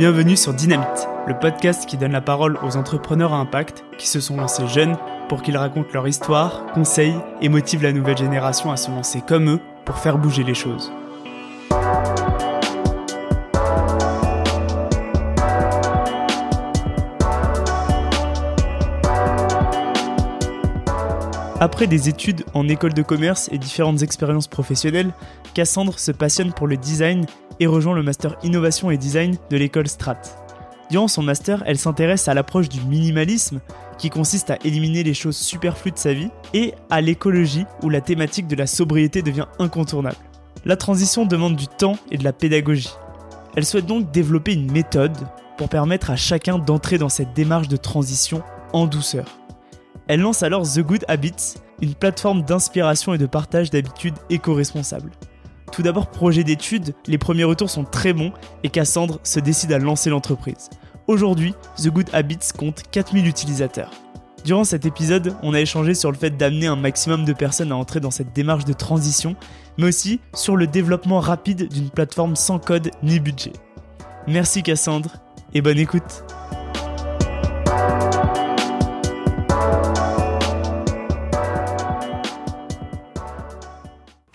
Bienvenue sur Dynamite, le podcast qui donne la parole aux entrepreneurs à impact qui se sont lancés jeunes pour qu'ils racontent leur histoire, conseillent et motivent la nouvelle génération à se lancer comme eux pour faire bouger les choses. Après des études en école de commerce et différentes expériences professionnelles, Cassandre se passionne pour le design et rejoint le master innovation et design de l'école Strat. Durant son master, elle s'intéresse à l'approche du minimalisme, qui consiste à éliminer les choses superflues de sa vie, et à l'écologie, où la thématique de la sobriété devient incontournable. La transition demande du temps et de la pédagogie. Elle souhaite donc développer une méthode pour permettre à chacun d'entrer dans cette démarche de transition en douceur. Elle lance alors The Good Habits, une plateforme d'inspiration et de partage d'habitudes éco-responsables. Tout d'abord projet d'études, les premiers retours sont très bons et Cassandre se décide à lancer l'entreprise. Aujourd'hui, The Good Habits compte 4000 utilisateurs. Durant cet épisode, on a échangé sur le fait d'amener un maximum de personnes à entrer dans cette démarche de transition, mais aussi sur le développement rapide d'une plateforme sans code ni budget. Merci Cassandre et bonne écoute.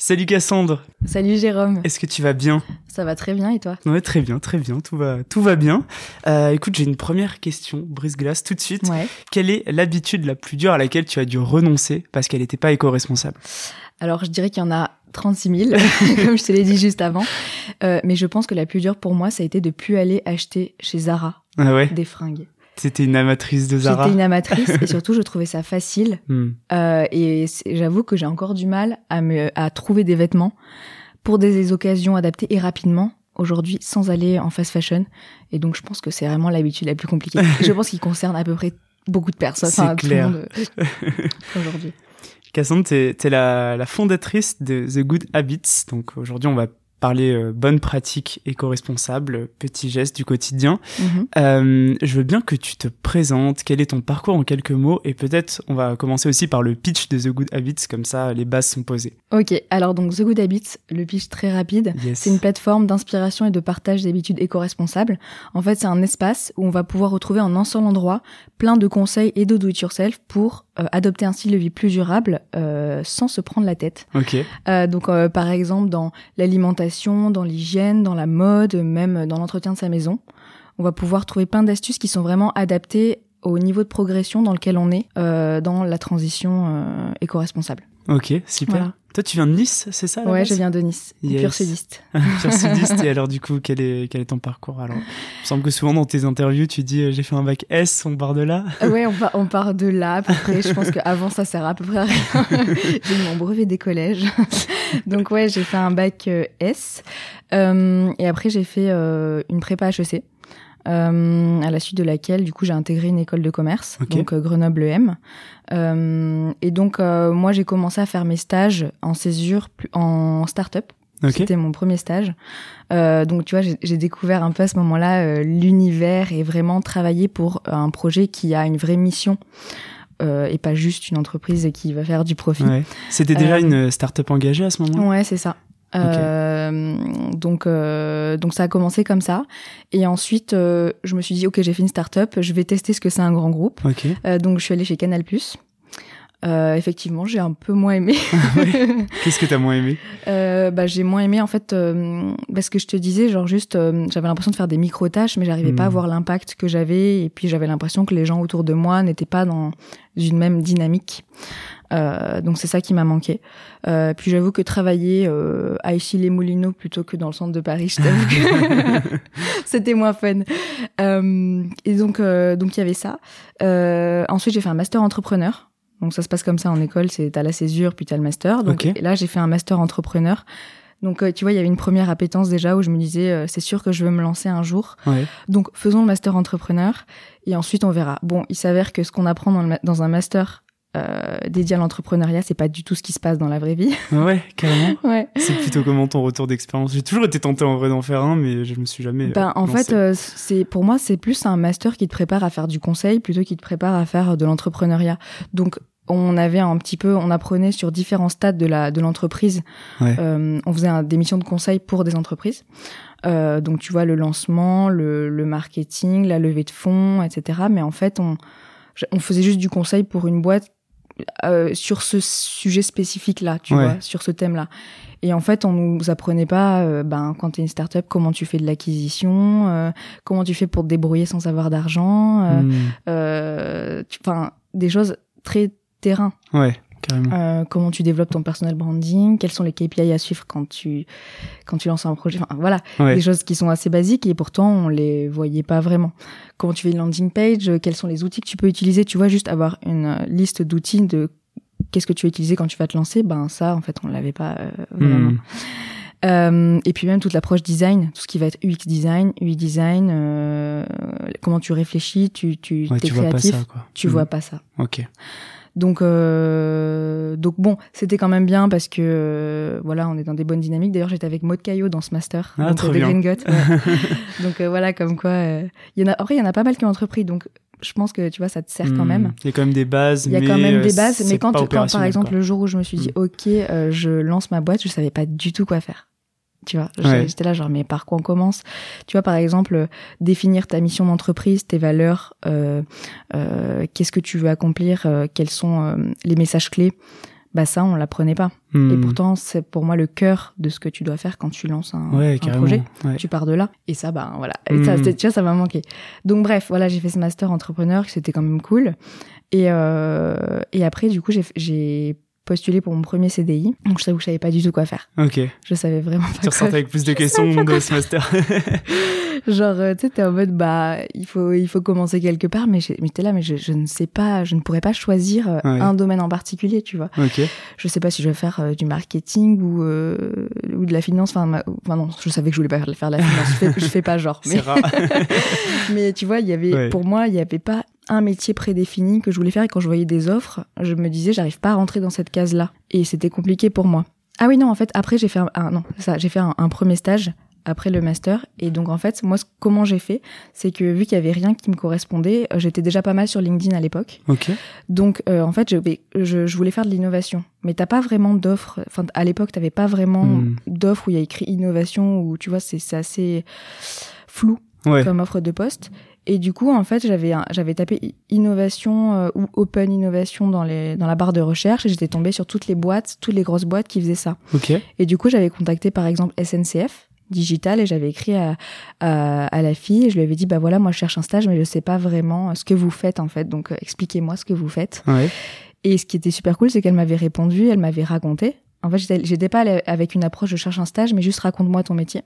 Salut Cassandre. Salut Jérôme. Est-ce que tu vas bien? Ça va très bien et toi? Ouais, très bien, très bien. Tout va, tout va bien. Euh, écoute, j'ai une première question, brise-glace, tout de suite. Ouais. Quelle est l'habitude la plus dure à laquelle tu as dû renoncer parce qu'elle n'était pas éco-responsable? Alors, je dirais qu'il y en a 36 000, comme je te l'ai dit juste avant. Euh, mais je pense que la plus dure pour moi, ça a été de plus aller acheter chez Zara Ah ouais? des fringues. C'était une amatrice de Zara J'étais une amatrice et surtout, je trouvais ça facile. Hmm. Euh, et j'avoue que j'ai encore du mal à, me, à trouver des vêtements pour des occasions adaptées et rapidement aujourd'hui sans aller en fast fashion. Et donc, je pense que c'est vraiment l'habitude la plus compliquée. Je pense qu'il concerne à peu près beaucoup de personnes. C'est enfin, clair. aujourd'hui. Cassandre, t'es es la, la fondatrice de The Good Habits. Donc aujourd'hui, on va parler euh, bonnes pratiques éco-responsables, petits gestes du quotidien. Euh, je veux bien que tu te présentes, quel est ton parcours en quelques mots, et peut-être on va commencer aussi par le pitch de The Good Habits, comme ça les bases sont posées. Ok, alors donc The Good Habits, le pitch très rapide. Yes. C'est une plateforme d'inspiration et de partage d'habitudes éco-responsables. En fait, c'est un espace où on va pouvoir retrouver en un seul endroit plein de conseils et de do-it-yourself pour euh, adopter un style de vie plus durable euh, sans se prendre la tête. Ok, Euh, donc, euh, par exemple, dans l'alimentation, dans l'hygiène, dans la mode, même dans l'entretien de sa maison, on va pouvoir trouver plein d'astuces qui sont vraiment adaptées au niveau de progression dans lequel on est euh, dans la transition euh, éco-responsable. ok, super. Voilà. Toi, tu viens de Nice, c'est ça Ouais, je viens de Nice, Yes. pur sudiste. Pur sudiste, et alors du coup, quel est, quel est ton parcours alors? Il me semble que souvent dans tes interviews, tu dis euh, j'ai fait un bac S, on part de là. Euh, ouais, on, part, on part de là à peu près. Je pense qu'avant ça sert à peu près à rien. j'ai eu mon brevet des collèges. Donc ouais, j'ai fait un bac euh, S. Euh, et après, j'ai fait euh, une prépa HEC. Euh, à la suite de laquelle, du coup, j'ai intégré une école de commerce, Ok. donc euh, Grenoble EM. Euh, et donc, euh, moi, j'ai commencé à faire mes stages en césure, en start-up. Ok. C'était mon premier stage. Euh, donc, tu vois, j'ai- découvert un peu à ce moment-là euh, l'univers et vraiment travailler pour euh, un projet qui a une vraie mission euh, et pas juste une entreprise qui va faire du profit. Ouais. C'était déjà une start-up engagée à ce moment-là? Ouais, c'est ça. Euh, donc, euh, donc ça a commencé comme ça. Et ensuite, euh, je me suis dit, ok, j'ai fait une start-up, je vais tester ce que c'est un grand groupe. Ok. Euh, donc, je suis allée chez Canal+. Euh, effectivement, j'ai un peu moins aimé. Qu'est-ce que t'as moins aimé? Euh, bah, j'ai moins aimé en fait euh, parce que je te disais genre juste j'avais l'impression de faire des micro tâches mais j'arrivais Hmm. pas à voir l'impact que j'avais et puis j'avais l'impression que les gens autour de moi n'étaient pas dans une même dynamique euh, donc c'est ça qui m'a manqué euh, puis j'avoue que travailler euh, à issy les moulineaux plutôt que dans le centre de Paris je t'avoue que c'était moins fun euh, et donc euh, donc il y avait ça euh, ensuite j'ai fait un master entrepreneur donc ça se passe comme ça en école, c'est t'as la césure puis t'as le master. Donc Ok. là j'ai fait un master entrepreneur. Donc tu vois il y avait une première appétence déjà où je me disais euh, c'est sûr que je veux me lancer un jour. Ouais. Donc faisons le master entrepreneur et ensuite on verra. Bon il s'avère que ce qu'on apprend dans, le dans un master euh, dédié à l'entrepreneuriat c'est pas du tout ce qui se passe dans la vraie vie. Ouais, carrément. ouais. C'est plutôt comment ton retour d'expérience? J'ai toujours été tenté en vrai d'en faire un, mais je me suis jamais. euh, Ben, en lancé. fait, euh, c'est pour moi, c'est plus un master qui te prépare à faire du conseil plutôt qui te prépare à faire de l'entrepreneuriat. Donc, on avait un petit peu, on apprenait sur différents stades de la de l'entreprise. Euh, on faisait des missions de conseil pour des entreprises. Euh, donc tu vois le lancement, le, le, marketing, la levée de fonds, etc. Mais en fait, on on faisait juste du conseil pour une boîte euh, sur ce sujet spécifique là, tu vois, sur ce thème là. Et en fait, on nous apprenait pas, euh, ben, quand tu es une startup, comment tu fais de l'acquisition, euh, comment tu fais pour te débrouiller sans avoir d'argent, euh, hmm. enfin, des choses très terrain. Ouais. Carrément. comment tu développes ton personal branding, quels sont les KPI à suivre quand tu quand tu lances un projet. Enfin voilà, des choses qui sont assez basiques et pourtant on les voyait pas vraiment. Comment tu fais une landing page, quels sont les outils que tu peux utiliser, tu vois juste avoir une liste d'outils de qu'est-ce que tu vas utiliser quand tu vas te lancer Ben ça, en fait, on l'avait pas euh, vraiment. Hmm. Euh, et puis même toute l'approche design, tout ce qui va être UX design, UI design, euh, comment tu réfléchis, tu tu ouais, tu vois créatif, pas ça, quoi. tu Hmm. vois pas ça. Ok. Donc euh, donc bon, c'était quand même bien parce que euh, voilà, on est dans des bonnes dynamiques. D'ailleurs, j'étais avec Maud Caillot dans ce master Ah, donc, de. Green ouais. donc euh, voilà, comme quoi, euh, il y en a. Après, il y en a pas mal qui ont entrepris, donc je pense que tu vois, ça te sert quand Hmm. même. Il y a quand même des bases. Il y a quand même euh, des bases, mais quand, quand par exemple quoi. le jour où je me suis dit ok, euh, je lance ma boîte, je savais pas du tout quoi faire. Tu vois, Ouais. j'étais là genre mais par quoi on commence? Tu vois par exemple définir ta mission d'entreprise, tes valeurs, euh, euh, qu'est-ce que tu veux accomplir, euh, quels sont les messages clés? Bah ça on l'apprenait pas. Et Hmm. pourtant c'est pour moi le cœur de ce que tu dois faire quand tu lances un, ouais, un carrément. projet Ouais. tu pars de là et ça bah voilà et ça Mm. c'était- tu vois ça m'a manqué donc bref voilà j'ai fait ce master entrepreneur c'était quand même cool et euh, et après du coup j'ai j'ai postulé pour mon premier CDI donc je savais que je savais pas du tout quoi faire Ok. je savais vraiment pas Tu ressortais avec plus de questions de ce master. genre euh, tu sais t'es en mode bah il faut il faut commencer quelque part mais t'es là mais je, je ne sais pas je ne pourrais pas choisir euh, Ouais. un domaine en particulier tu vois ok. je sais pas si je vais faire euh, du marketing ou euh, ou de la finance enfin, ma- enfin non je savais que je voulais pas faire de la finance je fais, je fais pas genre mais rare. mais tu vois, il y avait, Ouais. pour moi, il n'y avait pas un métier prédéfini que je voulais faire et quand je voyais des offres, je me disais, j'arrive pas à rentrer dans cette case-là. Et c'était compliqué pour moi. Ah oui, non, en fait, après, j'ai fait un, ah, non, ça, j'ai fait un, un premier stage après le master. Et donc, en fait, moi, comment j'ai fait, c'est que vu qu'il y avait rien qui me correspondait, euh, j'étais déjà pas mal sur LinkedIn à l'époque. Donc, euh, en fait, je, je, voulais faire de l'innovation. Mais t'as pas vraiment d'offres. Enfin, à l'époque, t'avais pas vraiment Hmm. d'offres où il y a écrit innovation, où tu vois, c'est c'est assez flou Ouais. comme offre de poste. Et du coup, en fait, j'avais j'avais tapé innovation euh, ou open innovation dans les dans la barre de recherche et j'étais tombée sur toutes les boîtes, toutes les grosses boîtes qui faisaient ça. Ok. Et du coup, j'avais contacté par exemple SNCF digital et j'avais écrit à, à, à la fille et je lui avais dit bah voilà moi je cherche un stage mais je sais pas vraiment ce que vous faites en fait donc euh, expliquez-moi ce que vous faites Ouais. et ce qui était super cool c'est qu'elle m'avait répondu elle m'avait raconté en fait j'étais pas avec une approche je cherche un stage mais juste raconte-moi ton métier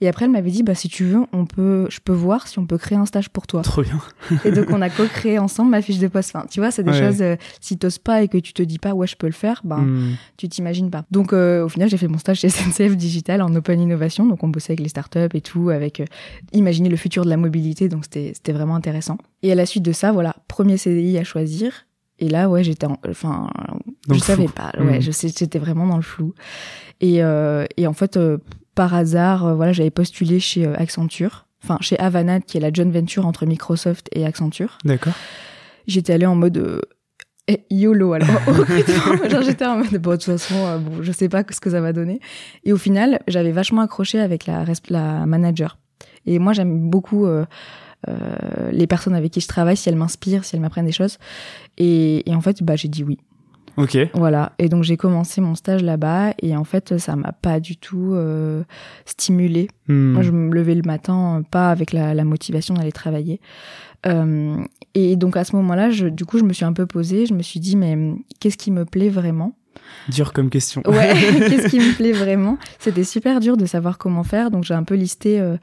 et après elle m'avait dit bah si tu veux on peut je peux voir si on peut créer un stage pour toi Trop bien. et donc on a co-créé ensemble ma fiche de poste enfin tu vois c'est des Ouais. choses euh, si t'oses pas et que tu te dis pas ouais je peux le faire ben Hmm. tu t'imagines pas. Donc euh, au final, j'ai fait mon stage chez SNCF Digital en open innovation, donc on bossait avec les startups et tout, avec euh, imaginer le futur de la mobilité, donc c'était c'était vraiment intéressant. Et à la suite de ça, voilà, premier CDI à choisir. Et là, ouais, j'étais, en- enfin, Dans je savais flou. pas, ouais, Mm. sais, j'étais vraiment dans le flou. Et euh, et en fait, euh, par hasard, euh, voilà, j'avais postulé chez Accenture, enfin chez Havana, qui est la joint venture entre Microsoft et Accenture D'accord. j'étais allée en mode eh, YOLO alors genre j'étais en mode bon de toute façon bon je sais pas ce que ça va donner et au final j'avais vachement accroché avec la la manager et moi j'aime beaucoup les personnes avec qui je travaille si elles m'inspirent si elles m'apprennent des choses et, et en fait bah j'ai dit oui Ok. voilà et donc j'ai commencé mon stage là-bas et en fait ça m'a pas du tout euh, stimulé Hmm. moi, je me levais le matin, euh, pas avec la, la motivation d'aller travailler. Euh, et donc à ce moment-là, je, du coup, je me suis un peu posée. Je me suis dit, mais qu'est-ce qui me plaît vraiment? Dur comme question. Ouais, qu'est-ce qui me plaît vraiment? C'était super dur de savoir comment faire. Donc j'ai un peu listé, euh,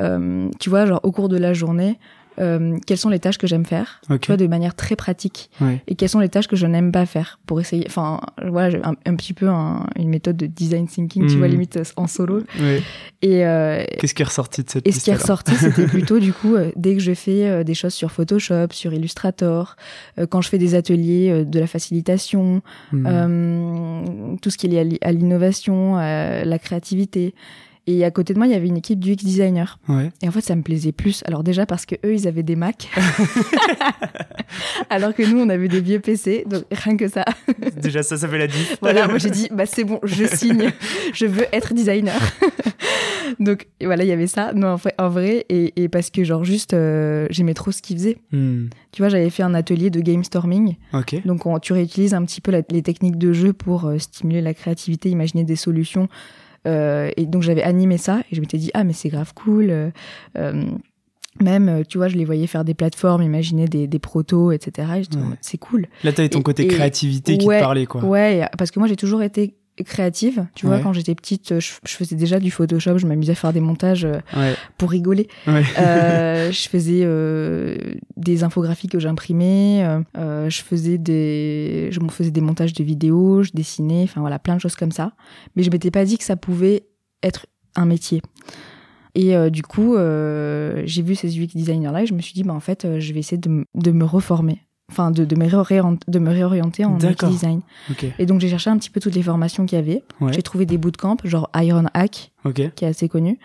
euh, tu vois, genre au cours de la journée, euh, quelles sont les tâches que j'aime faire, Ok. tu vois, de manière très pratique, Ouais. et quelles sont les tâches que je n'aime pas faire pour essayer. Enfin, voilà, un, un petit peu un- une méthode de design thinking, tu vois, limite euh, en solo. Ouais. Et, euh, Qu'est-ce qui est ressorti de cette et ce qui est ressorti, c'était plutôt du coup, euh, dès que je fais euh, des choses sur Photoshop, sur Illustrator, quand je fais des ateliers de la facilitation, Hmm. euh, tout ce qui est lié à l'i- à l'innovation, à la créativité. Et à côté de moi, il y avait une équipe du X designer. Ouais. Et en fait, ça me plaisait plus. Alors déjà parce que eux, ils avaient des Mac, alors que nous, on avait des vieux PC. Donc rien que ça. Déjà, ça, ça fait la diff. Voilà, moi j'ai dit, bah c'est bon, je signe, je veux être designer. donc voilà, il y avait ça. Non, en vrai, en vrai et, et parce que genre juste, euh, j'aimais trop ce qu'ils faisaient. Hmm. Tu vois, j'avais fait un atelier de game storming. Donc on, tu réutilises un petit peu la- les techniques de jeu pour euh, stimuler la créativité, imaginer des solutions. Euh, et donc j'avais animé ça et je m'étais dit ah mais c'est grave cool. euh, euh, même tu vois je les voyais faire des plateformes, imaginer des, des protos, etc. Et Ouais. c'est cool. Là, t'avais ton Et- côté et- créativité qui te parlait, quoi. Ouais, parce que moi j'ai toujours été créative. Tu vois quand j'étais petite, je, je faisais déjà du Photoshop, je m'amusais à faire des montages euh, Ouais. pour rigoler. Ouais. Euh, je faisais euh, des infographies que j'imprimais, je faisais des, je me faisais des montages de vidéos, je dessinais, enfin voilà, plein de choses comme ça. Mais je m'étais pas dit que ça pouvait être un métier. Et euh, du coup, euh, j'ai vu ces UX designers là et je me suis dit, bah en fait, euh, je vais essayer de me reformer, enfin de, de, me réorienter, de me réorienter en UX design. Et donc j'ai cherché un petit peu toutes les formations qu'il y avait. Ouais. J'ai trouvé des bootcamps, genre Iron Hack, qui est assez connu.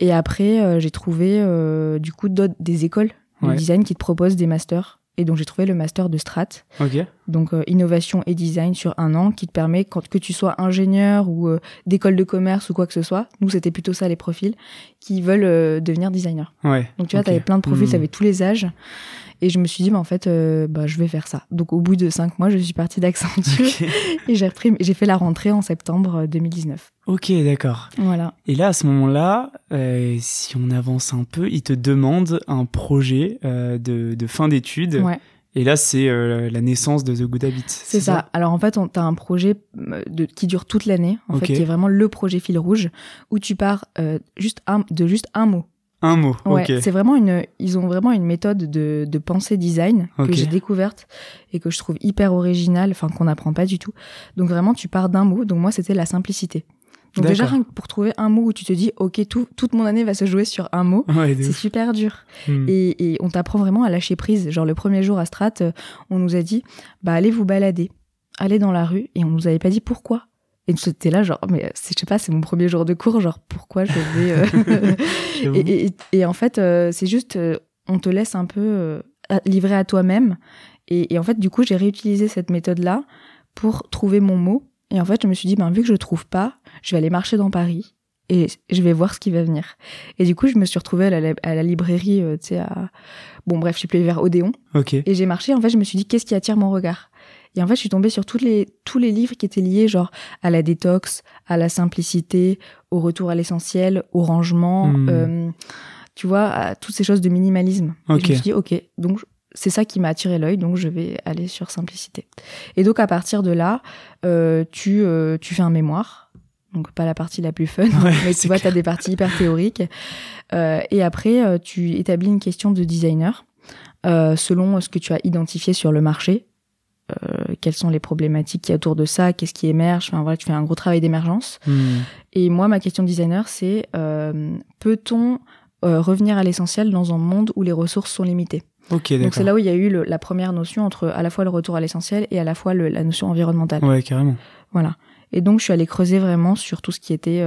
Et après, euh, j'ai trouvé euh, du coup des écoles de Ouais. design qui te proposent des masters. Et donc j'ai trouvé le master de Strat, donc euh, innovation et design sur un an, qui te permet quand que tu sois ingénieur ou d'école de commerce ou quoi que ce soit. Nous c'était plutôt ça les profils qui veulent devenir designer. Ouais. Donc tu vois, Ok. t'avais plein de profils, Hmm. t'avais tous les âges. Et je me suis dit, bah, en fait, euh, bah, je vais faire ça. Donc au bout de cinq mois, je suis partie d'Accenture et j'ai repris, j'ai fait la rentrée en septembre euh, 2019. Ok, d'accord. Voilà. Et là, à ce moment-là, euh, si on avance un peu, il te demande un projet euh, de, de fin d'études. Ouais. Et là, c'est euh, la naissance de The Good Habit. C'est ça. Alors en fait, on t'as un projet euh, de, qui dure toute l'année, en fait, qui est vraiment le projet fil rouge, où tu pars euh, juste un, de juste un mot. Un mot. Ouais, ok. c'est vraiment une, ils ont vraiment une méthode de, de pensée design que j'ai découverte et que je trouve hyper originale, enfin qu'on n'apprend pas du tout. Donc vraiment, tu pars d'un mot. Donc moi, c'était la simplicité. Donc déjà, rien que pour trouver un mot où tu te dis, ok, tout, toute mon année va se jouer sur un mot, Ouais, c'est super dur. Hmm. Et, et on t'apprend vraiment à lâcher prise. Genre le premier jour à Strat, euh, on nous a dit, bah allez vous balader, allez dans la rue, et on nous avait pas dit pourquoi. Et c'était là, genre, mais c'est- je sais pas, c'est mon premier jour de cours, genre pourquoi je vais. euh, et, et, et en fait, euh, c'est juste, euh, on te laisse un peu euh, livré à toi-même. Et, et en fait, du coup, j'ai réutilisé cette méthode-là pour trouver mon mot. Et en fait, je me suis dit, ben vu que je trouve pas, je vais aller marcher dans Paris et je vais voir ce qui va venir. Et du coup, je me suis retrouvée à la, à la librairie, euh, tu sais, à... Bon, bref, je suis plus vers Odéon. Ok. Et j'ai marché, en fait, je me suis dit, qu'est-ce qui attire mon regard? Et en fait, je suis tombée sur toutes les, tous les livres qui étaient liés, genre, à la détox, à la simplicité, au retour à l'essentiel, au rangement, Hmm. euh, tu vois, à toutes ces choses de minimalisme. Et Ok. je me suis dit, ok, donc c'est ça qui m'a attiré l'œil, donc je vais aller sur simplicité. Et donc, à partir de là, euh, tu, euh, tu fais un mémoire. Donc, pas la partie la plus fun, Ouais, mais tu vois, tu as des parties hyper théoriques. Euh, et après, euh, tu établis une question de designer euh, selon ce que tu as identifié sur le marché. Euh, quelles sont les problématiques qui autour de ça Qu'est-ce qui émerge Enfin voilà, tu fais un gros travail d'émergence. Hmm. Et moi, ma question de designer, c'est euh, peut-on euh, revenir à l'essentiel dans un monde où les ressources sont limitées? Ok, d'accord. Donc c'est là où il y a eu le- la première notion entre à la fois le retour à l'essentiel et à la fois le- la notion environnementale. Ouais, carrément. Voilà. Et donc je suis allée creuser vraiment sur tout ce qui était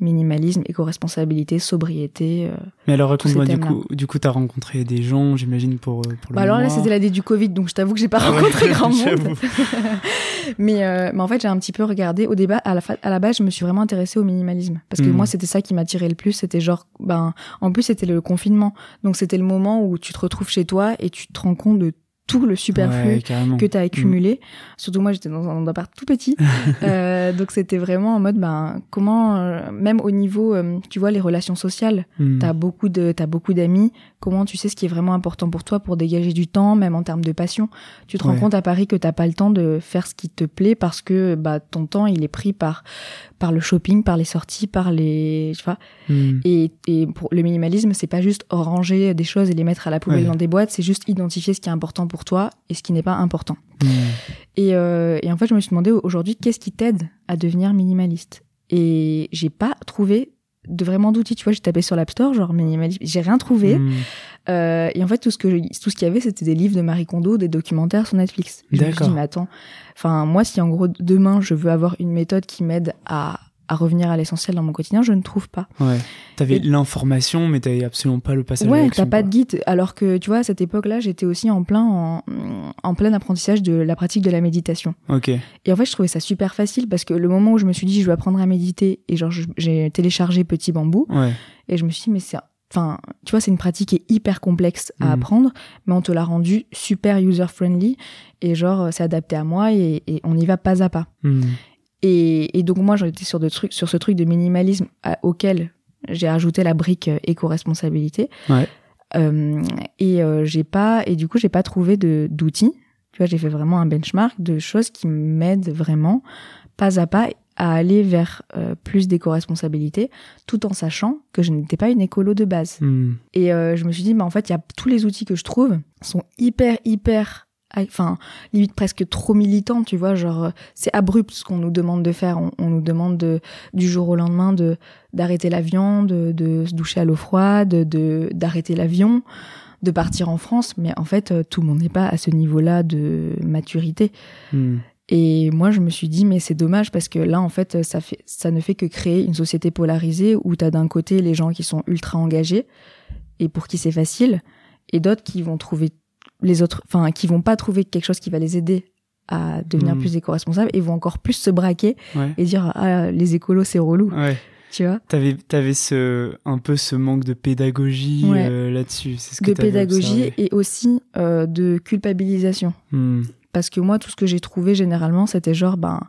minimalisme, éco-responsabilité, sobriété. euh. Mais alors, raconte-moi, du coup, du coup, t'as rencontré des gens, j'imagine, pour, euh, pour le Bah alors là, c'était l'année du Covid, donc je t'avoue que j'ai pas Ah ouais, rencontré grand monde. mais, euh, mais en fait, j'ai un petit peu regardé. Au débat, à la, à la base, je me suis vraiment intéressée au minimalisme. Parce que Mhm. moi, c'était ça qui m'attirait le plus. C'était genre, ben, en plus, c'était le confinement. Donc, c'était le moment où tu te retrouves chez toi et tu te rends compte de tout le superflu Ouais, que tu as accumulé. Surtout moi, j'étais dans un appart tout petit. Euh, donc, c'était vraiment en mode, ben, comment, euh, même au niveau, euh, tu vois, les relations sociales, Hmm. T'as beaucoup de, t'as beaucoup d'amis. Comment tu sais ce qui est vraiment important pour toi pour dégager du temps, même en termes de passion? Tu te rends compte à Paris que t'as pas le temps de faire ce qui te plaît parce que bah ton temps il est pris par par le shopping, par les sorties, par les, tu vois. Hmm. Et, et pour le minimalisme, c'est pas juste ranger des choses et les mettre à la poubelle Ouais. dans des boîtes. C'est juste identifier ce qui est important pour toi et ce qui n'est pas important. Hmm. Et, euh, et en fait, je me suis demandé aujourd'hui qu'est-ce qui t'aide à devenir minimaliste? Et j'ai pas trouvé de vraiment d'outils. Tu vois, j'ai tapé sur l'App Store, genre minimaliste, j'ai rien trouvé. Hmm. Euh, et en fait, tout ce que je- tout ce qu'il y avait, c'était des livres de Marie Kondo, des documentaires sur Netflix. Je me suis D'accord. dit, mais attends, enfin moi, si en gros demain je veux avoir une méthode qui m'aide à à revenir à l'essentiel dans mon quotidien, je ne trouve pas. Ouais. T'avais Et- l'information, mais t'avais absolument pas le passage Ouais, t'as pas de guide. Alors que, tu vois, à cette époque-là, j'étais aussi en plein, en, en plein apprentissage de la pratique de la méditation. Ok. Et en fait, je trouvais ça super facile parce que le moment où je me suis dit, je vais apprendre à méditer, et genre, j'ai téléchargé Petit Bambou, Ouais. et je me suis dit, mais c'est, enfin, tu vois, c'est une pratique qui est hyper complexe à Mhm. apprendre, mais on te l'a rendu super user-friendly, et genre, c'est adapté à moi, et, et on y va pas à pas. Hmm. Et, et donc moi, j'étais sur, de trucs, sur ce truc de minimalisme à- auquel j'ai ajouté la brique euh, éco-responsabilité. Ouais. Euh, et euh, j'ai pas, et du coup, j'ai pas trouvé de d'outils. Tu vois, j'ai fait vraiment un benchmark de choses qui m'aident vraiment, pas à pas, à aller vers euh, plus d'éco-responsabilité, tout en sachant que je n'étais pas une écolo de base. Hmm. Et euh, je me suis dit, bah, en fait, il y a tous les outils que je trouve sont hyper, hyper, enfin, limite presque trop militants, tu vois. Genre, euh, c'est abrupt ce qu'on nous demande de faire. On, on nous demande de, du jour au lendemain de d'arrêter l'avion, de, de se doucher à l'eau froide, de d'arrêter l'avion, de partir en France. Mais en fait, euh, tout le monde n'est pas à ce niveau-là de maturité. Hmm. Et moi, je me suis dit, mais c'est dommage parce que là, en fait, ça, fait, ça ne fait que créer une société polarisée où tu as d'un côté les gens qui sont ultra engagés et pour qui c'est facile, et d'autres qui vont trouver les autres, enfin, qui vont pas trouver quelque chose qui va les aider à devenir Mm. plus éco-responsables et vont encore plus se braquer Ouais. et dire, ah, les écolos, c'est relou, Ouais. tu vois? T'avais, t'avais ce, un peu ce manque de pédagogie Ouais. euh, là-dessus. C'est ce que De pédagogie observé. et aussi euh, de culpabilisation. Hmm. parce que moi tout ce que j'ai trouvé généralement c'était genre ben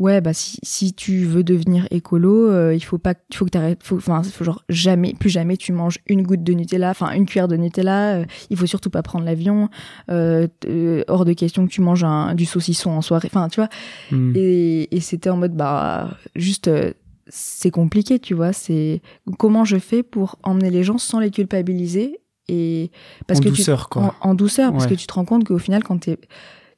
ouais bah si, si tu veux devenir écolo euh, il faut pas il faut que t'arrêtes faut enfin faut genre jamais plus jamais tu manges une goutte de Nutella enfin une cuillère de Nutella euh, il faut surtout pas prendre l'avion euh, euh, hors de question que tu manges un, du saucisson en soirée enfin tu vois Hmm. et, et c'était en mode bah juste euh, c'est compliqué tu vois c'est comment je fais pour emmener les gens sans les culpabiliser et parce en que tu douceur, quoi. en, en douceur parce que tu te rends compte qu'au final quand t'es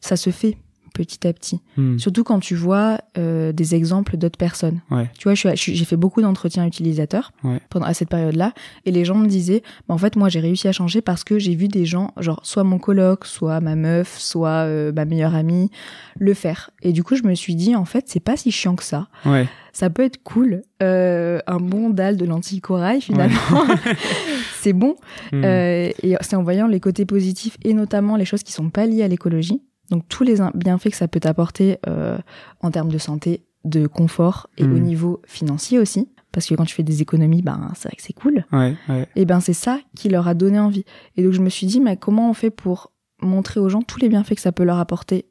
ça se fait petit à petit Hmm. surtout quand tu vois euh, des exemples d'autres personnes Ouais. tu vois je je j'ai fait beaucoup d'entretiens utilisateurs Ouais. pendant à cette période là et les gens me disaient bah, en fait moi j'ai réussi à changer parce que j'ai vu des gens genre soit mon coloc soit ma meuf soit euh, ma meilleure amie le faire et du coup je me suis dit en fait c'est pas si chiant que ça Ouais. ça peut être cool euh, un bon dalle de lentilles corail finalement c'est bon Hmm. euh, et c'est en voyant les côtés positifs et notamment les choses qui sont pas liées à l'écologie. Donc tous les bienfaits que ça peut t'apporter euh, en termes de santé, de confort et au niveau financier aussi. Parce que quand tu fais des économies, ben c'est vrai que c'est cool. Ouais, ouais. Et ben c'est ça qui leur a donné envie. Et donc je me suis dit, mais comment on fait pour montrer aux gens tous les bienfaits que ça peut leur apporter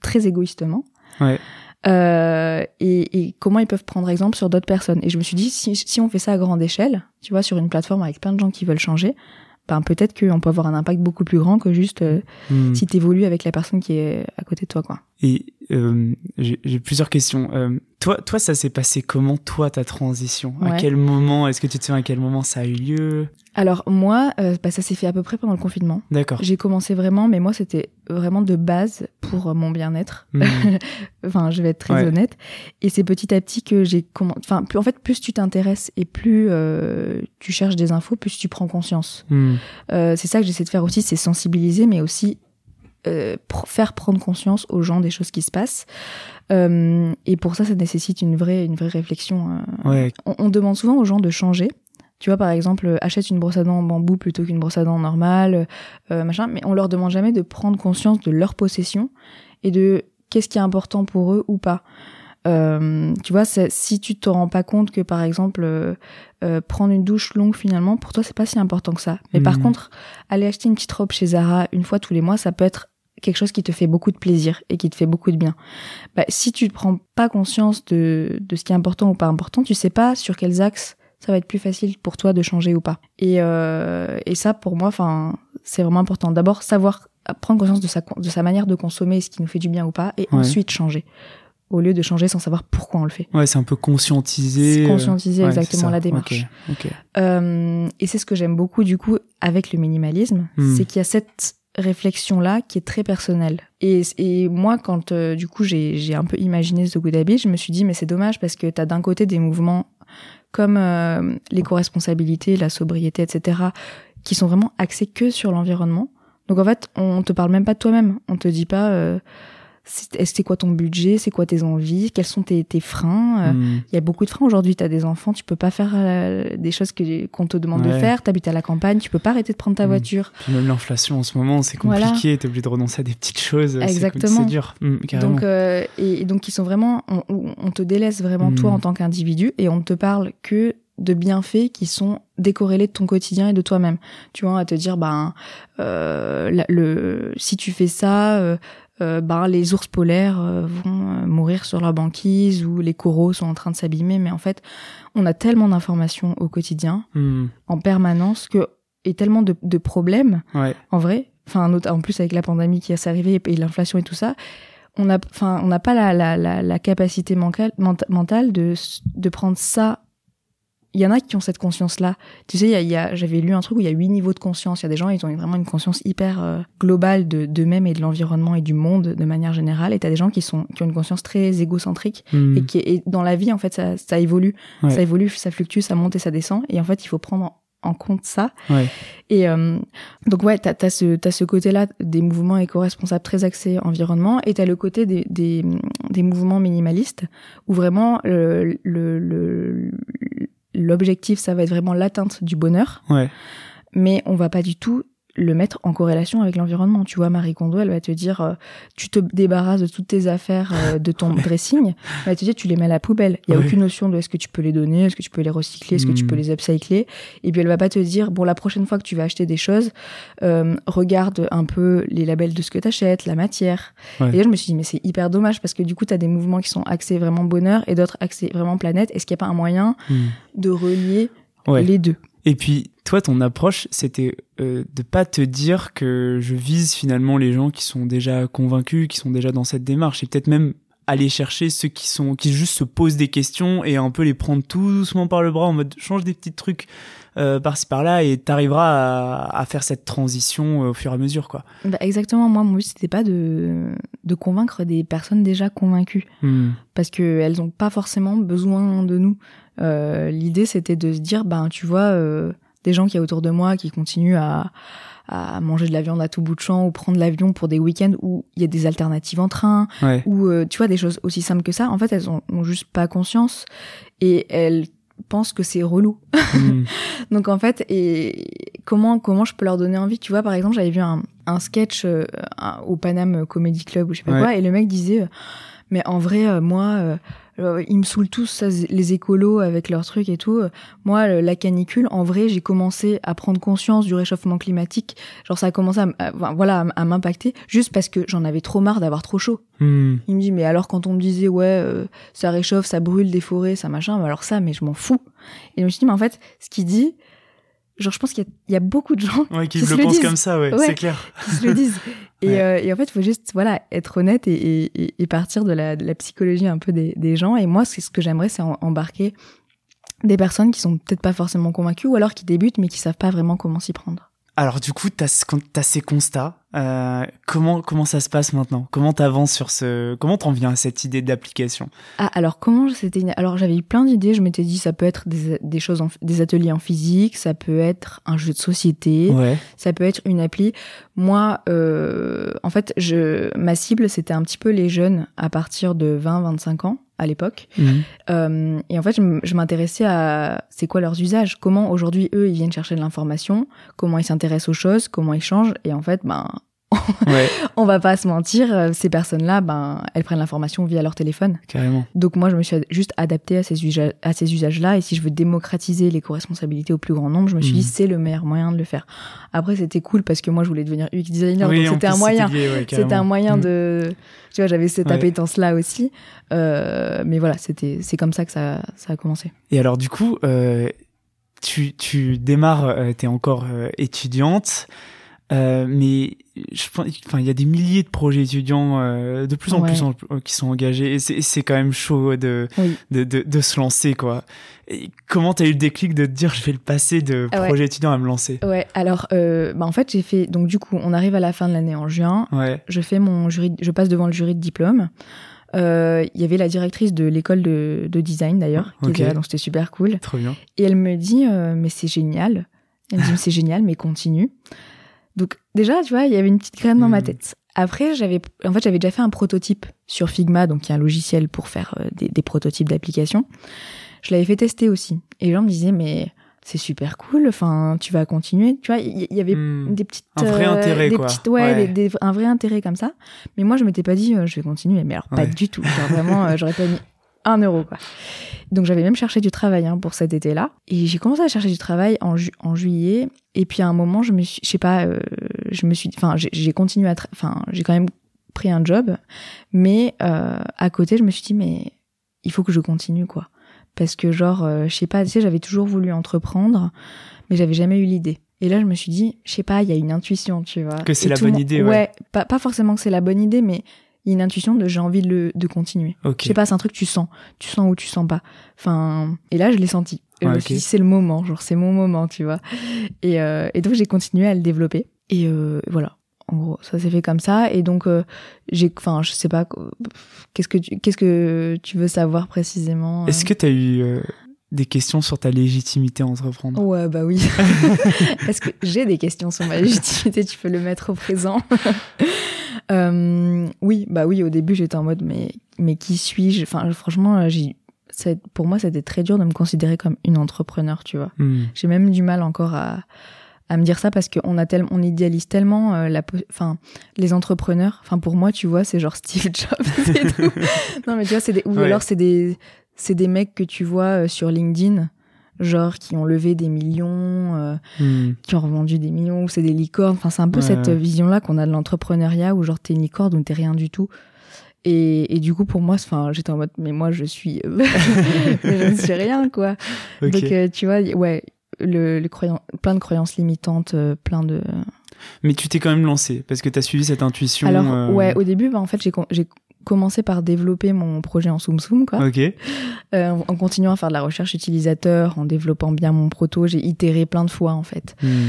très égoïstement? Ouais. euh, et, et comment ils peuvent prendre exemple sur d'autres personnes? Et je me suis dit, si, si on fait ça à grande échelle, tu vois, sur une plateforme avec plein de gens qui veulent changer, ben peut-être qu'on peut avoir un impact beaucoup plus grand que juste euh, Hmm. si t'évolues avec la personne qui est à côté de toi, quoi. Et euh, j'ai plusieurs questions. Euh, toi, toi, ça s'est passé comment, toi, ta transition? À quel moment? Est-ce que tu te souviens à quel moment ça a eu lieu? Alors moi, euh, bah, ça s'est fait à peu près pendant le confinement. D'accord. J'ai commencé vraiment, mais moi c'était vraiment de base pour euh, mon bien-être. Hmm. enfin, je vais être très Ouais. honnête. Et c'est petit à petit que j'ai commencé. Enfin, plus- en fait, plus tu t'intéresses et plus euh, tu cherches des infos, plus tu prends conscience. Euh, c'est ça que j'essaie de faire aussi, c'est sensibiliser, mais aussi euh, pr- faire prendre conscience aux gens des choses qui se passent. Euh, et pour ça, ça nécessite une vraie, une vraie réflexion. euh. Ouais. On, on demande souvent aux gens de changer. Tu vois, par exemple, euh, achète une brosse à dents en bambou plutôt qu'une brosse à dents normale, euh, machin. Mais on leur demande jamais de prendre conscience de leur possession et de qu'est-ce qui est important pour eux ou pas. Euh, tu vois, si tu te rends pas compte que par exemple euh, euh, prendre une douche longue finalement pour toi c'est pas si important que ça. Mais par Mhm. contre, aller acheter une petite robe chez Zara une fois tous les mois, ça peut être quelque chose qui te fait beaucoup de plaisir et qui te fait beaucoup de bien. Bah, si tu ne prends pas conscience de, de ce qui est important ou pas important, tu sais pas sur quels axes ça va être plus facile pour toi de changer ou pas. Et, euh, et ça, pour moi, enfin, c'est vraiment important. D'abord, savoir prendre conscience de sa, de sa manière de consommer, ce qui nous fait du bien ou pas, et Ouais. ensuite changer. Au lieu de changer sans savoir pourquoi on le fait. Ouais, c'est un peu conscientiser. Euh, conscientiser ouais, exactement la démarche. Ok. ok. Euh, et c'est ce que j'aime beaucoup du coup avec le minimalisme, Hmm. c'est qu'il y a cette réflexion là qui est très personnelle. Et, et moi quand euh, du coup j'ai un peu imaginé The Good Habit, je me suis dit mais c'est dommage parce que t'as d'un côté des mouvements comme euh, l'éco-responsabilité, la sobriété, etc. qui sont vraiment axés que sur l'environnement. Donc en fait on te parle même pas de toi-même, on te dit pas euh, c'est quoi ton budget, c'est quoi tes envies, quels sont tes, tes freins? Hmm. Il y a beaucoup de freins aujourd'hui. Tu as des enfants, tu peux pas faire euh, des choses que qu'on te demande de faire. Tu habites à la campagne, tu peux pas arrêter de prendre ta Mm. voiture. Puis même l'inflation en ce moment, c'est Voilà. compliqué. T'es obligé de renoncer à des petites choses. Exactement. C'est dur. Hmm, carrément. Donc, euh, et, et donc, ils sont vraiment, on, on te délaisse vraiment toi Mm. en tant qu'individu et on ne te parle que de bienfaits qui sont décorrélés de ton quotidien et de toi-même. Tu vois, à te dire, ben, euh, le, si tu fais ça, euh, euh, ben, les ours polaires euh, vont euh, mourir sur leur banquise ou les coraux sont en train de s'abîmer. Mais en fait, on a tellement d'informations au quotidien, Hmm, en permanence, que et tellement de, de problèmes Ouais. en vrai. Enfin, en plus avec la pandémie qui s'est arrivée et l'inflation et tout ça, on a, enfin, on n'a pas la, la, la, la capacité mentale, ment- mentale de, de prendre ça. Il y en a qui ont cette conscience-là. Tu sais, il y a, y a, j'avais lu un truc où il y a huit niveaux de conscience. Il y a des gens, ils ont vraiment une conscience hyper euh, globale de d'eux-mêmes et de l'environnement et du monde de manière générale. Et t'as des gens qui sont qui ont une conscience très égocentrique Hmm, et qui et dans la vie en fait ça, ça évolue, Ouais. ça évolue, ça fluctue, ça monte et ça descend. Et en fait, il faut prendre en- en compte ça Ouais. et euh, donc ouais, t'as as ce t'as ce côté-là des mouvements éco-responsables très axés environnement, et t'as le côté des, des des mouvements minimalistes où vraiment le le- le- l'objectif ça va être vraiment l'atteinte du bonheur, Ouais. mais on va pas du tout le mettre en corrélation avec l'environnement. Tu vois, Marie Kondo, elle va te dire, euh, tu te débarrasses de toutes tes affaires, euh, de ton dressing, elle va te dire, tu les mets à la poubelle. Il y a aucune notion de est-ce que tu peux les donner, est-ce que tu peux les recycler, est-ce que tu peux les upcycler. Et puis elle va pas te dire, bon, la prochaine fois que tu vas acheter des choses, euh, regarde un peu les labels de ce que t'achètes, la matière. Ouais. Et là, je me suis dit, mais c'est hyper dommage parce que du coup, t'as des mouvements qui sont axés vraiment bonheur et d'autres axés vraiment planète. Est-ce qu'il n'y a pas un moyen Hmm. de relier Ouais. les deux? Et puis, toi, ton approche, c'était euh, de pas te dire que je vise finalement les gens qui sont déjà convaincus, qui sont déjà dans cette démarche, et peut-être même aller chercher ceux qui sont qui juste se posent des questions et un peu les prendre tout doucement par le bras en mode change des petits trucs euh, par-ci par-là et t'arriveras à, à faire cette transition euh, au fur et à mesure quoi. Bah, exactement. Moi, mon but, c'était pas de, de convaincre des personnes déjà convaincues. Hmm. parce que elles ont pas forcément besoin de nous. Euh, L'idée c'était de se dire ben tu vois euh, des gens qui y a autour de moi qui continuent à à manger de la viande à tout bout de champ ou prendre l'avion pour des week-ends où il y a des alternatives en train Ouais. ou euh, tu vois des choses aussi simples que ça en fait elles ont, ont juste pas conscience et elles pensent que c'est relou Hmm. donc en fait, et comment comment je peux leur donner envie? Tu vois, par exemple, j'avais vu un, un sketch euh, un- au Paname Comedy Club ou je sais pas Ouais. quoi, et le mec disait, euh, mais en vrai, euh, moi, euh, ils me saoulent tous ça, les écolos avec leurs trucs et tout. Euh, Moi, la canicule, en vrai, j'ai commencé à prendre conscience du réchauffement climatique. Genre, ça a commencé à, voilà, à m'impacter juste parce que j'en avais trop marre d'avoir trop chaud. Hmm. Il me dit, mais alors quand on me disait, ouais, euh, ça réchauffe, ça brûle des forêts, ça machin, alors ça, mais je m'en fous. Et je me suis dit, mais en fait, ce qu'il dit, genre, je pense qu'il y, y a beaucoup de gens Ouais, qui Qui le le pensent disent. comme ça, ouais, Ouais. c'est clair. qui se le disent. Et, Ouais. euh, et en fait, il faut juste, voilà, être honnête et, et, et- partir de la, de la psychologie un peu des, des gens. Et moi, c'est ce que j'aimerais, c'est en- embarquer des personnes qui sont peut-être pas forcément convaincues ou alors qui débutent mais qui savent pas vraiment comment s'y prendre. Alors du coup, quand t'as ces constats. euh, comment comment ça se passe maintenant? Comment t'avances sur ce Comment t'en viens à cette idée d'application Ah, alors comment c'était Alors j'avais eu plein d'idées. Je m'étais dit ça peut être des, des choses, en- des ateliers en physique, ça peut être un jeu de société, Ouais. ça peut être une appli. Moi, euh, en fait, je ma cible c'était un petit peu les jeunes à partir de 20-25 ans à l'époque. Mhm. Euh, et en fait, je m'intéressais à c'est quoi leurs usages, comment aujourd'hui eux ils viennent chercher de l'information, comment ils s'intéressent aux choses, comment ils changent. Et en fait, ben Ouais, on va pas se mentir, euh, ces personnes-là, ben elles prennent l'information via leur téléphone. carrément. Donc moi, je me suis juste adaptée à ces, usa- à ces usages-là. Et si je veux démocratiser l'éco-responsabilité au plus grand nombre, je me suis Mhm. dit, c'est le meilleur moyen de le faire. Après, c'était cool parce que moi, je voulais devenir UX designer. Oui, donc c'était un moyen. lié, ouais, C'était un moyen Mhm. de... Tu vois, j'avais cette Ouais. appétence-là aussi. Euh, mais voilà, c'était c'est comme ça que ça, ça a commencé. Et alors du coup, euh, tu, tu démarres, euh, t'es encore étudiante, euh, mais je pense, enfin, il y a des milliers de projets étudiants euh, de plus en Ouais. plus en- euh, qui sont engagés, et c'est c'est quand même chaud de, Oui. de, de, de se lancer, quoi. Et comment t'as eu le déclic de te dire, je vais le passer de Ah ouais. projet étudiant à me lancer? Ouais, alors, euh, bah en fait, j'ai fait... Donc du coup, on arrive à la fin de l'année en juin. Ouais, je fais mon jury, je passe devant le jury de diplôme. Euh, Il y avait la directrice de l'école de, de design d'ailleurs, qui Ok. était là, donc c'était super cool. trop bien. Et elle me dit, euh, mais c'est génial. Elle me dit, mais c'est génial, mais continue. Donc déjà, tu vois, il y avait une petite graine dans ma Mhm. tête. Après, j'avais, en fait, j'avais déjà fait un prototype sur Figma, donc qui est un logiciel pour faire euh, des, des prototypes d'applications. Je l'avais fait tester aussi. Et les gens me disaient, mais c'est super cool. Enfin, tu vas continuer. Tu vois, il y, avait Hmm. des petites, Un vrai euh, intérêt, des quoi. petites, ouais, Ouais. des- des- un vrai intérêt comme ça. Mais moi, je m'étais pas dit, euh, je vais continuer. Mais alors, pas du tout. Genre, vraiment, euh, j'aurais pas mis un euro, quoi. Donc, j'avais même cherché du travail hein, pour cet été-là. Et j'ai commencé à chercher du travail en, ju- en juillet. Et puis, à un moment, je me suis, je sais pas, euh, je me suis, enfin, j'ai- continué à, enfin, j'ai quand même pris un job. Mais euh, à côté, je me suis dit, mais il faut que je continue, quoi. Parce que, genre, euh, je sais pas, tu sais, j'avais toujours voulu entreprendre, mais j'avais jamais eu l'idée. Et là, je me suis dit, je sais pas, il y a une intuition, tu vois. Que c'est la bonne idée, ouais. pas, pas forcément que c'est la bonne idée, mais il y a une intuition de j'ai envie de, le, de continuer. Ok. Je sais pas, c'est un truc que tu sens. Tu sens ou tu sens pas. Enfin, et là, je l'ai senti. Et je me suis dit, c'est le moment, genre, c'est mon moment, tu vois. Et, euh, et donc, j'ai continué à le développer. Et euh, voilà. En gros, ça s'est fait comme ça. Et donc, euh, j'ai, enfin, je sais pas, qu'est-ce que tu, qu'est-ce que tu veux savoir précisément Est-ce que tu as eu euh, des questions sur ta légitimité à entreprendre? Ouais, bah oui. Est-ce que j'ai des questions sur ma légitimité Tu peux le mettre au présent. Euh, oui, bah oui. Au début, j'étais en mode, mais mais qui suis-je? Enfin, franchement, euh, j'ai, c'est- pour moi, c'était très dur de me considérer comme une entrepreneur, tu vois. Hmm. J'ai même du mal encore à à me dire ça parce qu'on a tellement, on idéalise tellement euh, la, enfin, les entrepreneurs. Enfin, pour moi, tu vois, c'est genre Steve Jobs et tout. non, mais tu vois, c'est des, ou Ouais. alors c'est des, c'est des mecs que tu vois euh, sur LinkedIn, genre qui ont levé des millions, euh, Hmm. qui ont revendu des millions, ou c'est des licornes. Enfin, c'est un peu Ouais, cette ouais. vision-là qu'on a de l'entrepreneuriat où genre t'es une licorne ou t'es rien du tout. Et, et du coup, pour moi, enfin, j'étais en mode, mais moi, je suis, mais je ne suis rien, quoi. Donc, euh, tu vois, ouais, le, le croyant, plein de croyances limitantes, euh, plein de. Mais tu t'es quand même lancé parce que tu as suivi cette intuition. Alors, euh, ouais, au début, bah, en fait, j'ai commencé par développer mon projet en Soum Soum, quoi. Ok. Euh, en, continuant à faire de la recherche utilisateur, en développant bien mon proto, j'ai itéré plein de fois, en fait. Hmm.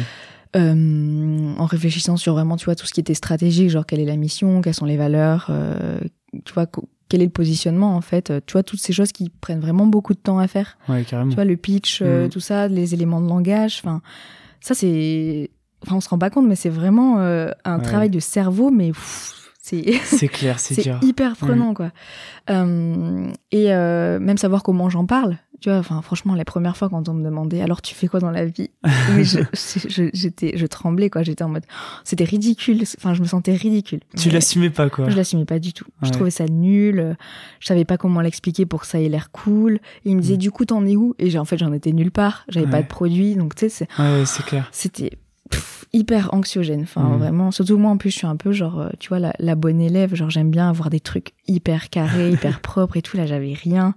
Euh, en réfléchissant sur vraiment, tu vois, tout ce qui était stratégique, genre quelle est la mission, quelles sont les valeurs, euh, tu vois, quel est le positionnement, en fait. Tu vois, toutes ces choses qui prennent vraiment beaucoup de temps à faire. Ouais, carrément. tu vois le pitch euh, Mm. tout ça les éléments de langage enfin ça c'est enfin on se rend pas compte mais c'est vraiment euh, un Ouais. travail de cerveau mais pff, c'est clair, c'est dur. hyper prenant quoi Euh, et euh, même savoir comment j'en parle tu vois enfin franchement les premières fois quand on me demandait alors tu fais quoi dans la vie? Mais je je- j'étais je, tremblais quoi j'étais en mode c'était ridicule enfin je me sentais ridicule Tu Mais- l'assumais pas, quoi. je l'assumais pas du tout. Je trouvais ça nul. Je savais pas comment l'expliquer pour que ça ait l'air cool. Et il me disait, Mm. du coup, t'en es où? Et en fait, j'en étais nulle part. J'avais pas de produit. Donc, tu sais, c'est- ouais, c'est clair. c'était pff, hyper anxiogène. Enfin, Mm. vraiment. Surtout moi, en plus, je suis un peu genre, euh, tu vois, la, la bonne élève. Genre, j'aime bien avoir des trucs hyper carrés, hyper propres et tout. Là, j'avais rien.